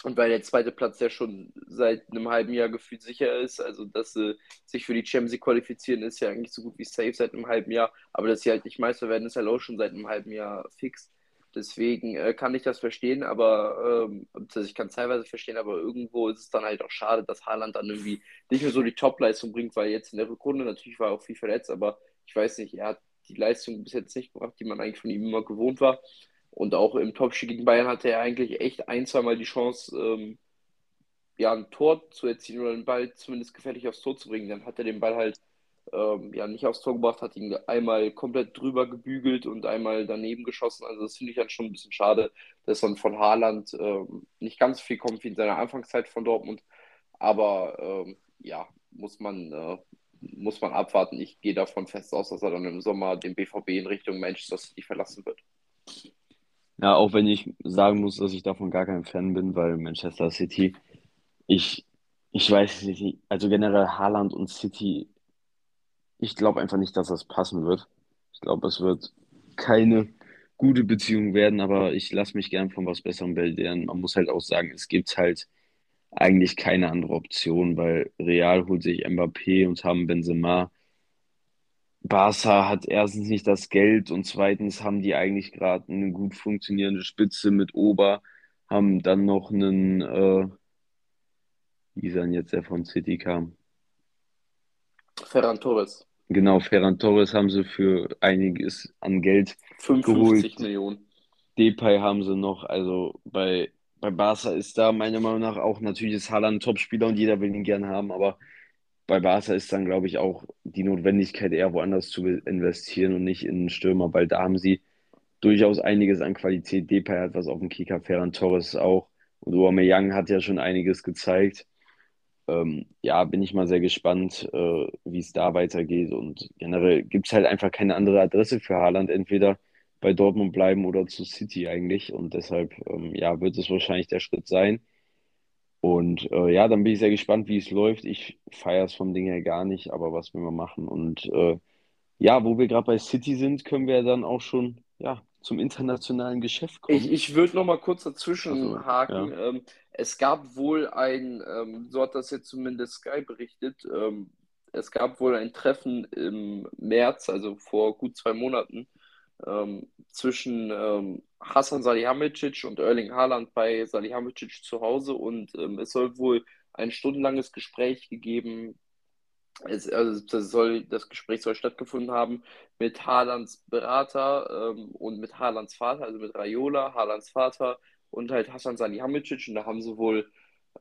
und weil der zweite Platz ja schon seit einem halben Jahr gefühlt sicher ist, also dass sie sich für die Champions League qualifizieren, ist ja eigentlich so gut wie safe seit einem halben Jahr. Aber dass sie halt nicht Meister werden, ist halt auch schon seit einem halben Jahr fix. Deswegen äh, kann ich das verstehen, aber ähm, ich kann es teilweise verstehen, aber irgendwo ist es dann halt auch schade, dass Haaland dann irgendwie nicht mehr so die Top-Leistung bringt, weil jetzt in der Rückrunde natürlich war er auch viel verletzt, aber ich weiß nicht, er hat die Leistung bis jetzt nicht gebracht, die man eigentlich von ihm immer gewohnt war. Und auch im Topspiel gegen Bayern hatte er eigentlich echt ein, zweimal die Chance, ähm, ja, ein Tor zu erzielen oder den Ball zumindest gefährlich aufs Tor zu bringen. Dann hat er den Ball halt ähm, ja, nicht aufs Tor gebracht, hat ihn einmal komplett drüber gebügelt und einmal daneben geschossen. Also das finde ich dann schon ein bisschen schade, dass dann von Haaland ähm, nicht ganz so viel kommt wie in seiner Anfangszeit von Dortmund. Aber ähm, ja, muss man, äh, muss man abwarten. Ich gehe davon fest aus, dass er dann im Sommer den BVB in Richtung Manchester City verlassen wird. ja, auch wenn ich sagen muss, dass ich davon gar kein Fan bin, weil Manchester City, ich, ich weiß nicht, also generell Haaland und City, ich glaube einfach nicht, dass das passen wird. Ich glaube, es wird keine gute Beziehung werden, aber ich lasse mich gern von was Besserem belehren. Man muss halt auch sagen, es gibt halt eigentlich keine andere Option, weil Real holt sich Mbappé und haben Benzema. Barca hat erstens nicht das Geld und zweitens haben die eigentlich gerade eine gut funktionierende Spitze mit Ober, haben dann noch einen, äh, wie ist denn jetzt, der von City kam? Ferran Torres, Genau, Ferran Torres haben sie für einiges an Geld 55 geholt. Millionen. Depay haben sie noch. Also bei, bei Barca ist da meiner Meinung nach auch natürlich ist Haaland ein Topspieler und jeder will ihn gern haben, aber bei Barca ist dann, glaube ich, auch die Notwendigkeit, eher woanders zu investieren und nicht in einen Stürmer, weil da haben sie durchaus einiges an Qualität. Depay hat was auf dem Kicker, Ferran Torres auch. Und Aubameyang hat ja schon einiges gezeigt. Ähm, ja, bin ich mal sehr gespannt, äh, wie es da weitergeht. Und generell gibt es halt einfach keine andere Adresse für Haaland, entweder bei Dortmund bleiben oder zu City eigentlich. Und deshalb, ähm, ja, wird es wahrscheinlich der Schritt sein. Und äh, ja, dann bin ich sehr gespannt, wie es läuft. Ich feiere es vom Ding her gar nicht, aber was wir mal machen. Und äh, ja, wo wir gerade bei City sind, können wir dann auch schon ja, zum internationalen Geschäft Ich, kommen. ich würde noch mal kurz Also, dazwischen haken. ja. Ähm, es gab wohl ein, ähm, so hat das jetzt zumindest Sky berichtet, ähm, es gab wohl ein Treffen im März, also vor gut zwei Monaten, ähm, zwischen ähm, Hasan Salihamidzic und Erling Haaland bei Salihamidzic zu Hause und ähm, es soll wohl ein stundenlanges Gespräch gegeben es, also das soll, das Gespräch soll stattgefunden haben mit Haalands Berater ähm, und mit Haalands Vater, also mit Raiola, Haalands Vater und halt Hasan Salihamidzic. Und da haben sie wohl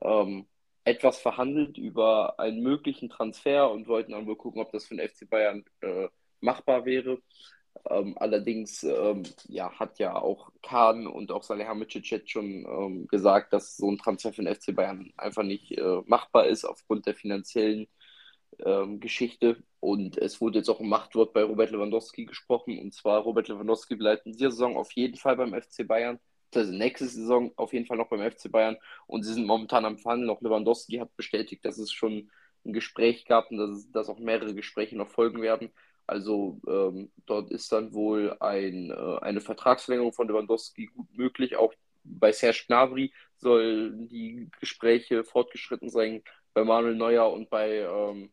ähm, etwas verhandelt über einen möglichen Transfer und wollten dann wohl gucken, ob das für den FC Bayern äh, machbar wäre. Ähm, allerdings ähm, ja, hat ja auch Kahn und auch Salihamidzic jetzt schon ähm, gesagt, dass so ein Transfer für den FC Bayern einfach nicht äh, machbar ist aufgrund der finanziellen ähm, Geschichte. Und es wurde jetzt auch ein Machtwort bei Robert Lewandowski gesprochen. Und zwar, Robert Lewandowski bleibt in dieser Saison auf jeden Fall beim FC Bayern. Also nächste Saison auf jeden Fall noch beim FC Bayern. Und sie sind momentan am Verhandeln. Auch Lewandowski hat bestätigt, dass es schon ein Gespräch gab und dass, dass auch mehrere Gespräche noch folgen werden. Also ähm, dort ist dann wohl ein, äh, eine Vertragsverlängerung von Lewandowski gut möglich. Auch bei Serge Gnabry sollen die Gespräche fortgeschritten sein. Bei Manuel Neuer und bei ähm,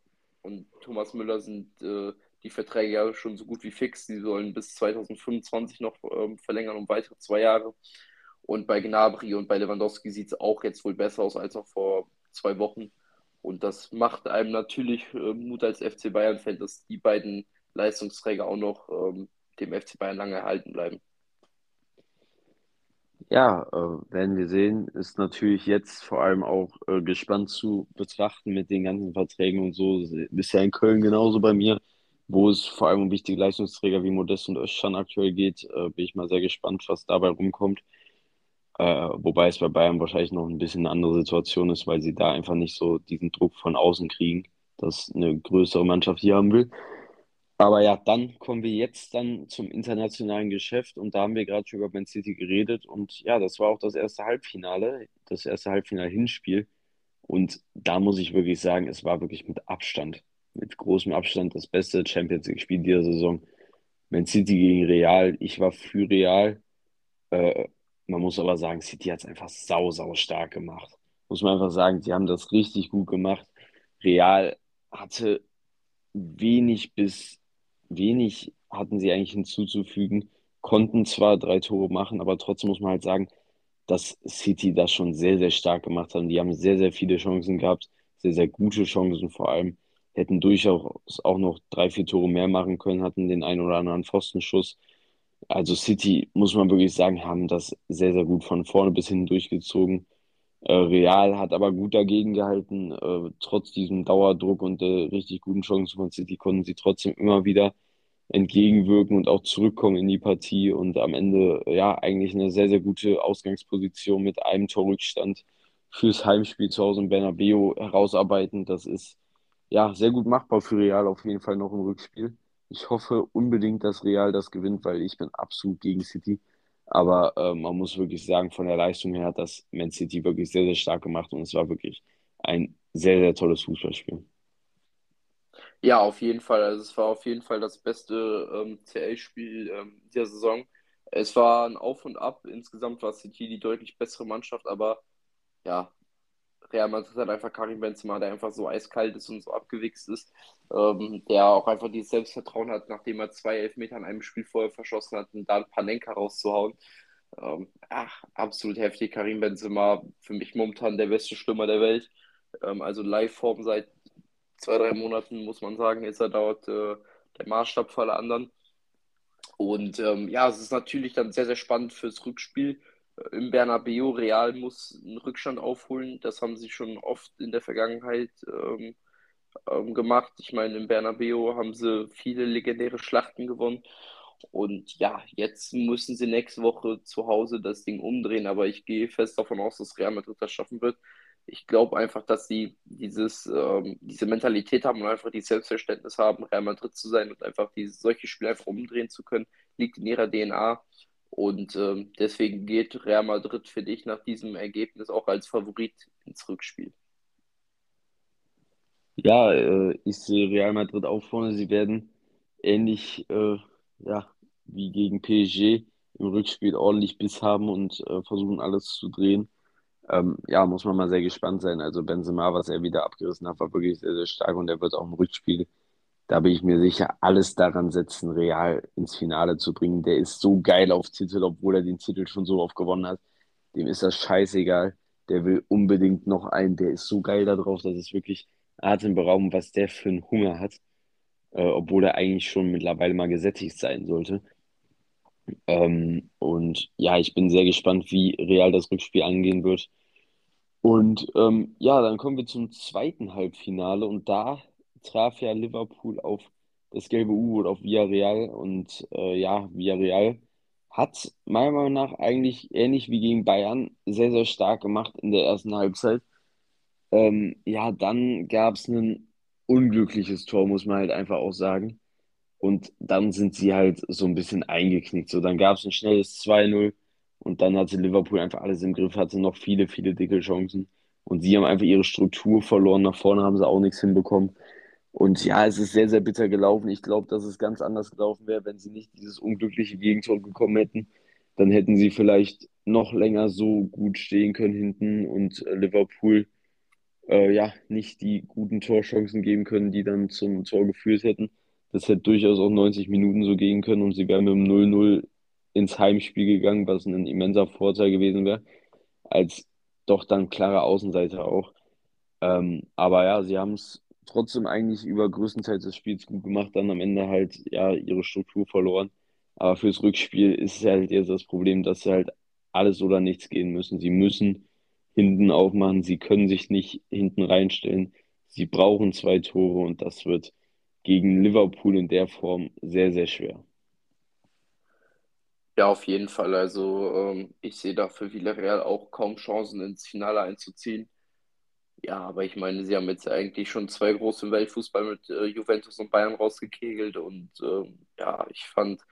und Thomas Müller sind äh, die Verträge ja schon so gut wie fix. Die sollen bis 2025 noch ähm, verlängern um weitere zwei Jahre. Und bei Gnabry und bei Lewandowski sieht es auch jetzt wohl besser aus als noch vor zwei Wochen. Und das macht einem natürlich äh, Mut als FC Bayern-Fan, dass die beiden Leistungsträger auch noch ähm, dem FC Bayern lange erhalten bleiben. Ja, äh, werden wir sehen. Ist natürlich jetzt vor allem auch äh, gespannt zu betrachten mit den ganzen Verträgen und so. Ist ja in Köln genauso bei mir, wo es vor allem um wichtige Leistungsträger wie Modest und Özcan aktuell geht. Äh, bin ich mal sehr gespannt, was dabei rumkommt. Äh, wobei es bei Bayern wahrscheinlich noch ein bisschen eine andere Situation ist, weil sie da einfach nicht so diesen Druck von außen kriegen, dass eine größere Mannschaft hier haben will. Aber ja, dann kommen wir jetzt dann zum internationalen Geschäft und da haben wir gerade schon über Man City geredet und ja, das war auch das erste Halbfinale, das erste Halbfinale-Hinspiel und da muss ich wirklich sagen, es war wirklich mit Abstand, mit großem Abstand das beste Champions League-Spiel dieser Saison. Man City gegen Real, ich war für Real, äh, man muss aber sagen, City hat es einfach sau, sau stark gemacht. Muss man einfach sagen, sie haben das richtig gut gemacht. Real hatte wenig bis wenig hatten sie eigentlich hinzuzufügen, konnten zwar drei Tore machen, aber trotzdem muss man halt sagen, dass City das schon sehr, sehr stark gemacht haben. Die haben sehr, sehr viele Chancen gehabt, sehr, sehr gute Chancen vor allem. Hätten durchaus auch noch drei, vier Tore mehr machen können, hatten den einen oder anderen Pfostenschuss. Also City, muss man wirklich sagen, haben das sehr, sehr gut von vorne bis hinten durchgezogen. Äh, Real hat aber gut dagegen gehalten. Äh, trotz diesem Dauerdruck und der richtig guten Chancen von City konnten sie trotzdem immer wieder entgegenwirken und auch zurückkommen in die Partie und am Ende ja eigentlich eine sehr, sehr gute Ausgangsposition mit einem Torrückstand fürs Heimspiel zu Hause in Bernabeu herausarbeiten. Das ist ja sehr gut machbar für Real auf jeden Fall noch im Rückspiel. Ich hoffe unbedingt, dass Real das gewinnt, weil ich bin absolut gegen City. Aber äh, man muss wirklich sagen, von der Leistung her hat das Man City wirklich sehr, sehr stark gemacht und es war wirklich ein sehr, sehr tolles Fußballspiel. Ja, auf jeden Fall. Also es war auf jeden Fall das beste ähm, CL-Spiel ähm, dieser Saison. Es war ein Auf und Ab. Insgesamt war City die deutlich bessere Mannschaft, aber ja, Real Madrid hat einfach Karim Benzema, der einfach so eiskalt ist und so abgewichst ist, ähm, der auch einfach dieses Selbstvertrauen hat, nachdem er zwei Elfmeter in einem Spiel vorher verschossen hat, und da ein Panenka rauszuhauen. Ähm, ach, absolut heftig. Karim Benzema, für mich momentan der beste Stürmer der Welt. Ähm, also Live-Form seit zwei, drei Monaten, muss man sagen, ist er dort äh, der Maßstab für alle anderen. Und ähm, ja, es ist natürlich dann sehr, sehr spannend fürs Rückspiel im Bernabeu Real muss einen Rückstand aufholen. Das haben sie schon oft in der Vergangenheit ähm, ähm, gemacht. Ich meine, im Bernabeu haben sie viele legendäre Schlachten gewonnen. Und ja, jetzt müssen sie nächste Woche zu Hause das Ding umdrehen. Aber ich gehe fest davon aus, dass Real Madrid das schaffen wird. Ich glaube einfach, dass sie dieses, ähm, diese Mentalität haben und einfach dieses Selbstverständnis haben, Real Madrid zu sein und einfach diese, solche Spiele einfach umdrehen zu können, liegt in ihrer DNA. Und ähm, deswegen geht Real Madrid für dich nach diesem Ergebnis auch als Favorit ins Rückspiel. Ja, äh, ich sehe Real Madrid auch vorne. Sie werden ähnlich äh, ja, wie gegen PSG im Rückspiel ordentlich Biss haben und äh, versuchen alles zu drehen. Ähm, ja, muss man mal sehr gespannt sein. Also Benzema, was er wieder abgerissen hat, war wirklich sehr, sehr stark und er wird auch im Rückspiel da bin ich mir sicher, alles daran setzen, Real ins Finale zu bringen. Der ist so geil auf Titel, obwohl er den Titel schon so oft gewonnen hat. Dem ist das scheißegal. Der will unbedingt noch einen. Der ist so geil darauf, dass es wirklich atemberaubend, was der für einen Hunger hat. Äh, obwohl er eigentlich schon mittlerweile mal gesättigt sein sollte. Ähm, und ja, ich bin sehr gespannt, wie Real das Rückspiel angehen wird. Und ähm, ja, dann kommen wir zum zweiten Halbfinale und da traf ja Liverpool auf das gelbe U-Boot auf Villarreal und äh, ja, Villarreal hat meiner Meinung nach eigentlich ähnlich wie gegen Bayern sehr, sehr stark gemacht in der ersten Halbzeit. Ähm, ja, dann gab es ein unglückliches Tor, muss man halt einfach auch sagen. Und dann sind sie halt so ein bisschen eingeknickt. So, dann gab es ein schnelles 2-0 und dann hatte Liverpool einfach alles im Griff, hatte noch viele, viele dicke Chancen. Und sie haben einfach ihre Struktur verloren. Nach vorne haben sie auch nichts hinbekommen. Und ja, es ist sehr, sehr bitter gelaufen. Ich glaube, dass es ganz anders gelaufen wäre, wenn sie nicht dieses unglückliche Gegentor bekommen hätten. Dann hätten sie vielleicht noch länger so gut stehen können hinten und äh, Liverpool äh, ja nicht die guten Torchancen geben können, die dann zum Tor geführt hätten. Das hätte durchaus auch 90 Minuten so gehen können und sie wären mit dem 0-0 ins Heimspiel gegangen, was ein immenser Vorteil gewesen wäre, als doch dann klarer Außenseiter auch. Ähm, aber ja, sie haben es trotzdem eigentlich über größtenteils des Spiels gut gemacht, dann am Ende halt ja ihre Struktur verloren. Aber fürs Rückspiel ist es halt jetzt das Problem, dass sie halt alles oder nichts gehen müssen. Sie müssen hinten aufmachen, sie können sich nicht hinten reinstellen. Sie brauchen zwei Tore und das wird gegen Liverpool in der Form sehr, sehr schwer. Ja, auf jeden Fall. Also ähm, ich sehe da für Villarreal auch kaum Chancen ins Finale einzuziehen. Ja, aber ich meine, sie haben jetzt eigentlich schon zwei große Weltfußball mit äh, Juventus und Bayern rausgekegelt und ähm, ja, ich fand,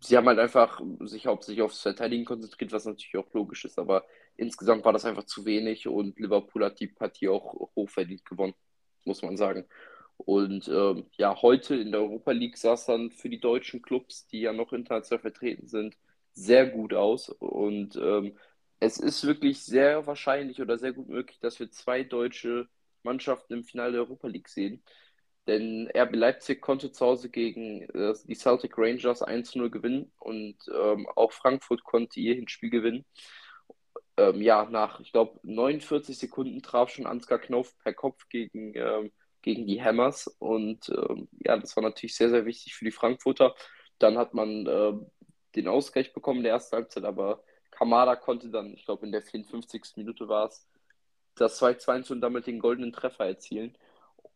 sie haben halt einfach sich hauptsächlich aufs Verteidigen konzentriert, was natürlich auch logisch ist, aber insgesamt war das einfach zu wenig und Liverpool hat die Partie auch hochverdient gewonnen, muss man sagen. Und ähm, ja, heute in der Europa League sah es dann für die deutschen Clubs, die ja noch international vertreten sind, sehr gut aus. Und ähm, es ist wirklich sehr wahrscheinlich oder sehr gut möglich, dass wir zwei deutsche Mannschaften im Finale der Europa League sehen. Denn RB Leipzig konnte zu Hause gegen äh, die Celtic Rangers 1-0 gewinnen und ähm, auch Frankfurt konnte ihr Hinspiel gewinnen. Ähm, ja, nach, ich glaube, 49 Sekunden traf schon Ansgar Knopf per Kopf gegen, ähm, gegen die Hammers. Und ähm, ja, das war natürlich sehr, sehr wichtig für die Frankfurter. Dann hat man äh, den Ausgleich bekommen in der ersten Halbzeit, aber Kamada konnte dann, ich glaube, in der 54. Minute war es, das 2-2 und damit den goldenen Treffer erzielen.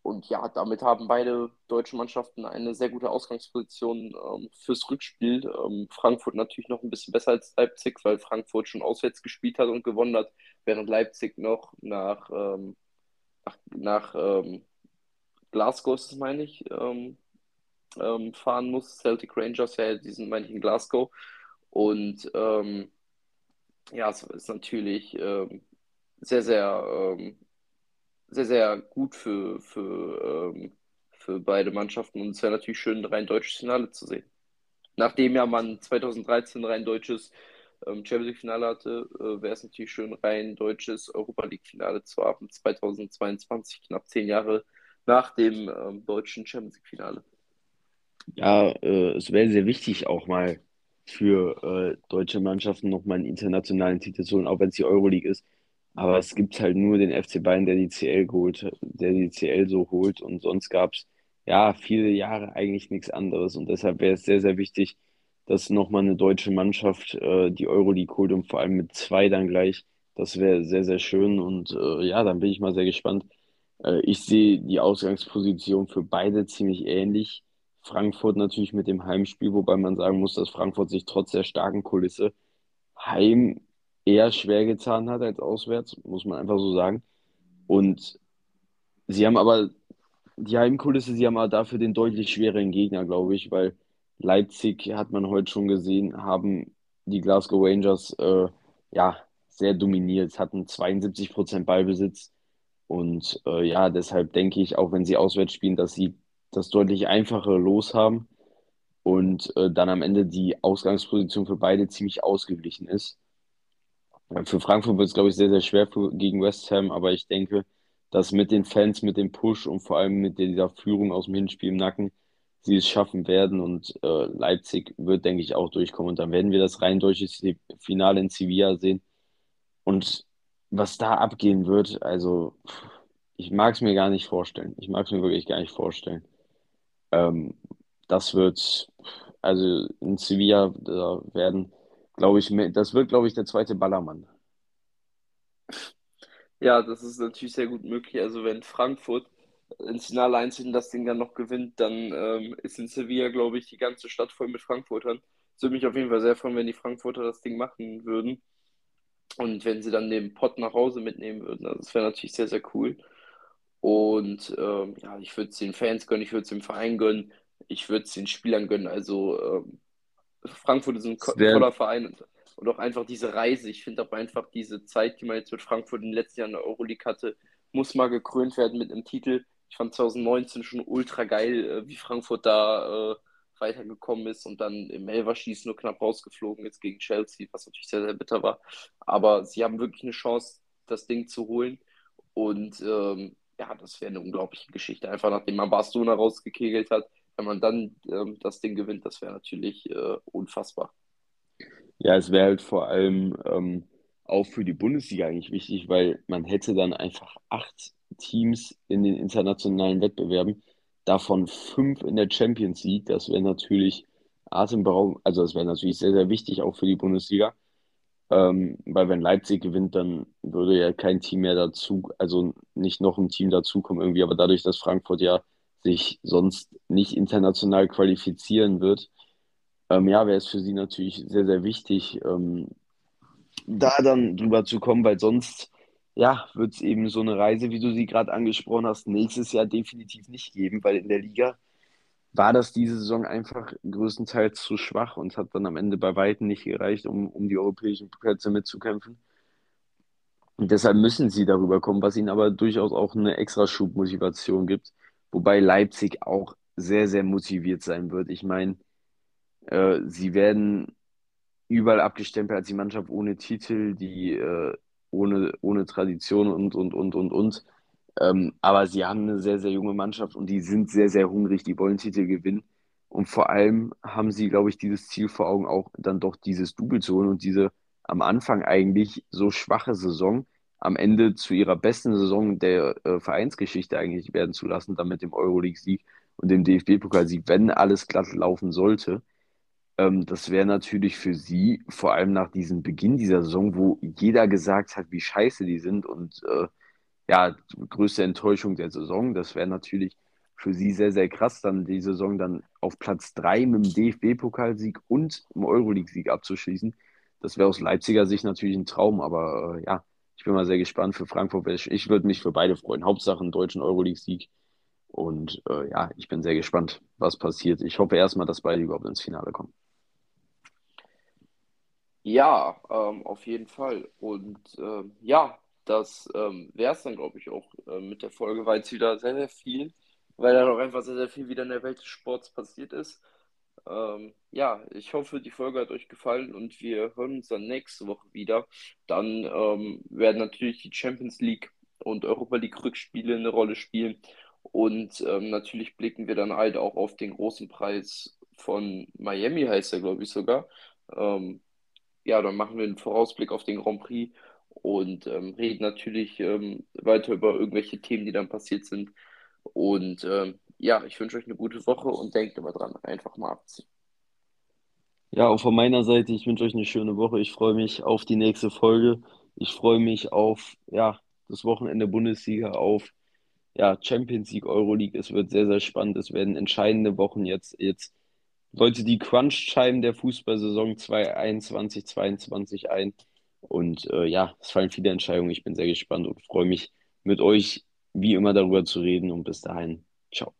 Und ja, damit haben beide deutsche Mannschaften eine sehr gute Ausgangsposition ähm, fürs Rückspiel. Ähm, Frankfurt natürlich noch ein bisschen besser als Leipzig, weil Frankfurt schon auswärts gespielt hat und gewonnen hat, während Leipzig noch nach, ähm, nach, nach ähm, Glasgow es, meine ich, ähm, ähm, fahren muss. Celtic Rangers, ja, die sind, meine ich, in Glasgow. Und ja, es ist natürlich sehr, sehr sehr, sehr gut für, für, ähm, für beide Mannschaften und es wäre natürlich schön, ein rein deutsches Finale zu sehen. Nachdem ja man 2013 rein deutsches ähm, Champions League-Finale hatte, äh, wäre es natürlich schön, rein deutsches Europa League-Finale zu haben, 2022, knapp zehn Jahre nach dem ähm, deutschen Champions League-Finale. Ja, äh, es wäre sehr wichtig, auch mal für äh, deutsche Mannschaften nochmal einen internationalen Titel zu holen, auch wenn es die Euroleague ist. Aber es gibt halt nur den FC Bayern, der die CL geholt, der die CL so holt und sonst gab es ja viele Jahre eigentlich nichts anderes und deshalb wäre es sehr, sehr wichtig, dass nochmal eine deutsche Mannschaft äh, die Euroleague holt und vor allem mit zwei dann gleich. Das wäre sehr, sehr schön und äh, ja, dann bin ich mal sehr gespannt. Äh, ich sehe die Ausgangsposition für beide ziemlich ähnlich. Frankfurt natürlich mit dem Heimspiel, wobei man sagen muss, dass Frankfurt sich trotz der starken Kulisse heim eher schwer getan hat als auswärts, muss man einfach so sagen. Und sie haben aber die Heimkulisse, sie haben aber dafür den deutlich schwereren Gegner, glaube ich, weil Leipzig, hat man heute schon gesehen, haben die Glasgow Rangers äh, ja sehr dominiert, hatten 72% Ballbesitz. Und äh, ja, deshalb denke ich, auch wenn sie auswärts spielen, dass sie das deutlich einfacher Los haben und äh, dann am Ende die Ausgangsposition für beide ziemlich ausgeglichen ist. Für Frankfurt wird es, glaube ich, sehr, sehr schwer für, gegen West Ham, aber ich denke, dass mit den Fans, mit dem Push und vor allem mit dieser Führung aus dem Hinspiel im Nacken sie es schaffen werden und äh, Leipzig wird, denke ich, auch durchkommen und dann werden wir das rein deutsches Finale in Sevilla sehen und was da abgehen wird, also ich mag es mir gar nicht vorstellen. Ich mag es mir wirklich gar nicht vorstellen. Ähm, das wird, also in Sevilla da werden Glaube ich, das wird, glaube ich, der zweite Ballermann. Ja, das ist natürlich sehr gut möglich. Also wenn Frankfurt ins Finale einzieht und das Ding dann noch gewinnt, dann ähm, ist in Sevilla, glaube ich, die ganze Stadt voll mit Frankfurtern. Es würde mich auf jeden Fall sehr freuen, wenn die Frankfurter das Ding machen würden. Und wenn sie dann den Pott nach Hause mitnehmen würden. Also das wäre natürlich sehr, sehr cool. Und ähm, ja, ich würde es den Fans gönnen, ich würde es dem Verein gönnen, ich würde es den Spielern gönnen. Also ähm, Frankfurt ist ein toller Verein und, und auch einfach diese Reise. Ich finde auch einfach diese Zeit, die man jetzt mit Frankfurt in den letzten Jahren in der Euroleague hatte, muss mal gekrönt werden mit einem Titel. Ich fand 2019 schon ultra geil, äh, wie Frankfurt da äh, weitergekommen ist und dann im Elverschießen nur knapp rausgeflogen ist gegen Chelsea, was natürlich sehr, sehr bitter war. Aber sie haben wirklich eine Chance, das Ding zu holen. Und ähm, ja, das wäre eine unglaubliche Geschichte. Einfach nachdem man Barcelona rausgekegelt hat, wenn man dann ähm, das Ding gewinnt, das wäre natürlich äh, unfassbar. Ja, es wäre halt vor allem ähm, auch für die Bundesliga eigentlich wichtig, weil man hätte dann einfach acht Teams in den internationalen Wettbewerben, davon fünf in der Champions League. Das wäre natürlich atemberaubend, also das wäre natürlich sehr, sehr wichtig auch für die Bundesliga. Ähm, weil wenn Leipzig gewinnt, dann würde ja kein Team mehr dazu, also nicht noch ein Team dazukommen irgendwie. Aber dadurch, dass Frankfurt ja sich sonst nicht international qualifizieren wird, ähm, ja, wäre es für sie natürlich sehr, sehr wichtig, ähm, da dann drüber zu kommen, weil sonst, ja, wird es eben so eine Reise, wie du sie gerade angesprochen hast, nächstes Jahr definitiv nicht geben, weil in der Liga war das diese Saison einfach größtenteils zu schwach und hat dann am Ende bei Weitem nicht gereicht, um, um die europäischen Plätze mitzukämpfen. Und deshalb müssen sie darüber kommen, was ihnen aber durchaus auch eine extra Schubmotivation gibt, wobei Leipzig auch sehr, sehr motiviert sein wird. Ich meine, äh, sie werden überall abgestempelt als die Mannschaft ohne Titel, die äh, ohne, ohne Tradition und, und, und, und, und. Ähm, aber sie haben eine sehr, sehr junge Mannschaft und die sind sehr, sehr hungrig, die wollen Titel gewinnen. Und vor allem haben sie, glaube ich, dieses Ziel vor Augen, auch dann doch dieses Double zu holen und diese am Anfang eigentlich so schwache Saison am Ende zu ihrer besten Saison der äh, Vereinsgeschichte eigentlich werden zu lassen, dann mit dem Euroleague-Sieg und dem DFB-Pokalsieg, wenn alles glatt laufen sollte. Ähm, das wäre natürlich für sie, vor allem nach diesem Beginn dieser Saison, wo jeder gesagt hat, wie scheiße die sind und äh, ja, größte Enttäuschung der Saison. Das wäre natürlich für sie sehr, sehr krass, dann die Saison dann auf Platz 3 mit dem DFB-Pokalsieg und im Euroleague-Sieg abzuschließen. Das wäre aus Leipziger Sicht natürlich ein Traum, aber äh, ja, ich bin mal sehr gespannt für Frankfurt. Ich würde mich für beide freuen. Hauptsache einen deutschen Euroleague-Sieg. Und äh, ja, ich bin sehr gespannt, was passiert. Ich hoffe erstmal, dass beide überhaupt ins Finale kommen. Ja, ähm, auf jeden Fall. Und ähm, ja, das ähm, wäre es dann, glaube ich, auch äh, mit der Folge, weil es wieder sehr, sehr viel, weil da noch einfach sehr, sehr viel wieder in der Welt des Sports passiert ist. Ähm, ja, ich hoffe, die Folge hat euch gefallen und wir hören uns dann nächste Woche wieder. Dann ähm, werden natürlich die Champions League und Europa League Rückspiele eine Rolle spielen. Und ähm, natürlich blicken wir dann halt auch auf den großen Preis von Miami, heißt er, glaube ich sogar. Ähm, ja, dann machen wir einen Vorausblick auf den Grand Prix und ähm, reden natürlich ähm, weiter über irgendwelche Themen, die dann passiert sind. Und ähm, ja, ich wünsche euch eine gute Woche und denkt immer dran, einfach mal abziehen. Ja, auch von meiner Seite, ich wünsche euch eine schöne Woche. Ich freue mich auf die nächste Folge. Ich freue mich auf ja, das Wochenende Bundesliga, auf ja, Champions League, Euroleague. Es wird sehr, sehr spannend. Es werden entscheidende Wochen jetzt. Jetzt läutet die Crunch-Time der Fußballsaison 2021, 2022 ein. Und äh, ja, es fallen viele Entscheidungen. Ich bin sehr gespannt und freue mich, mit euch wie immer darüber zu reden. Und bis dahin, ciao.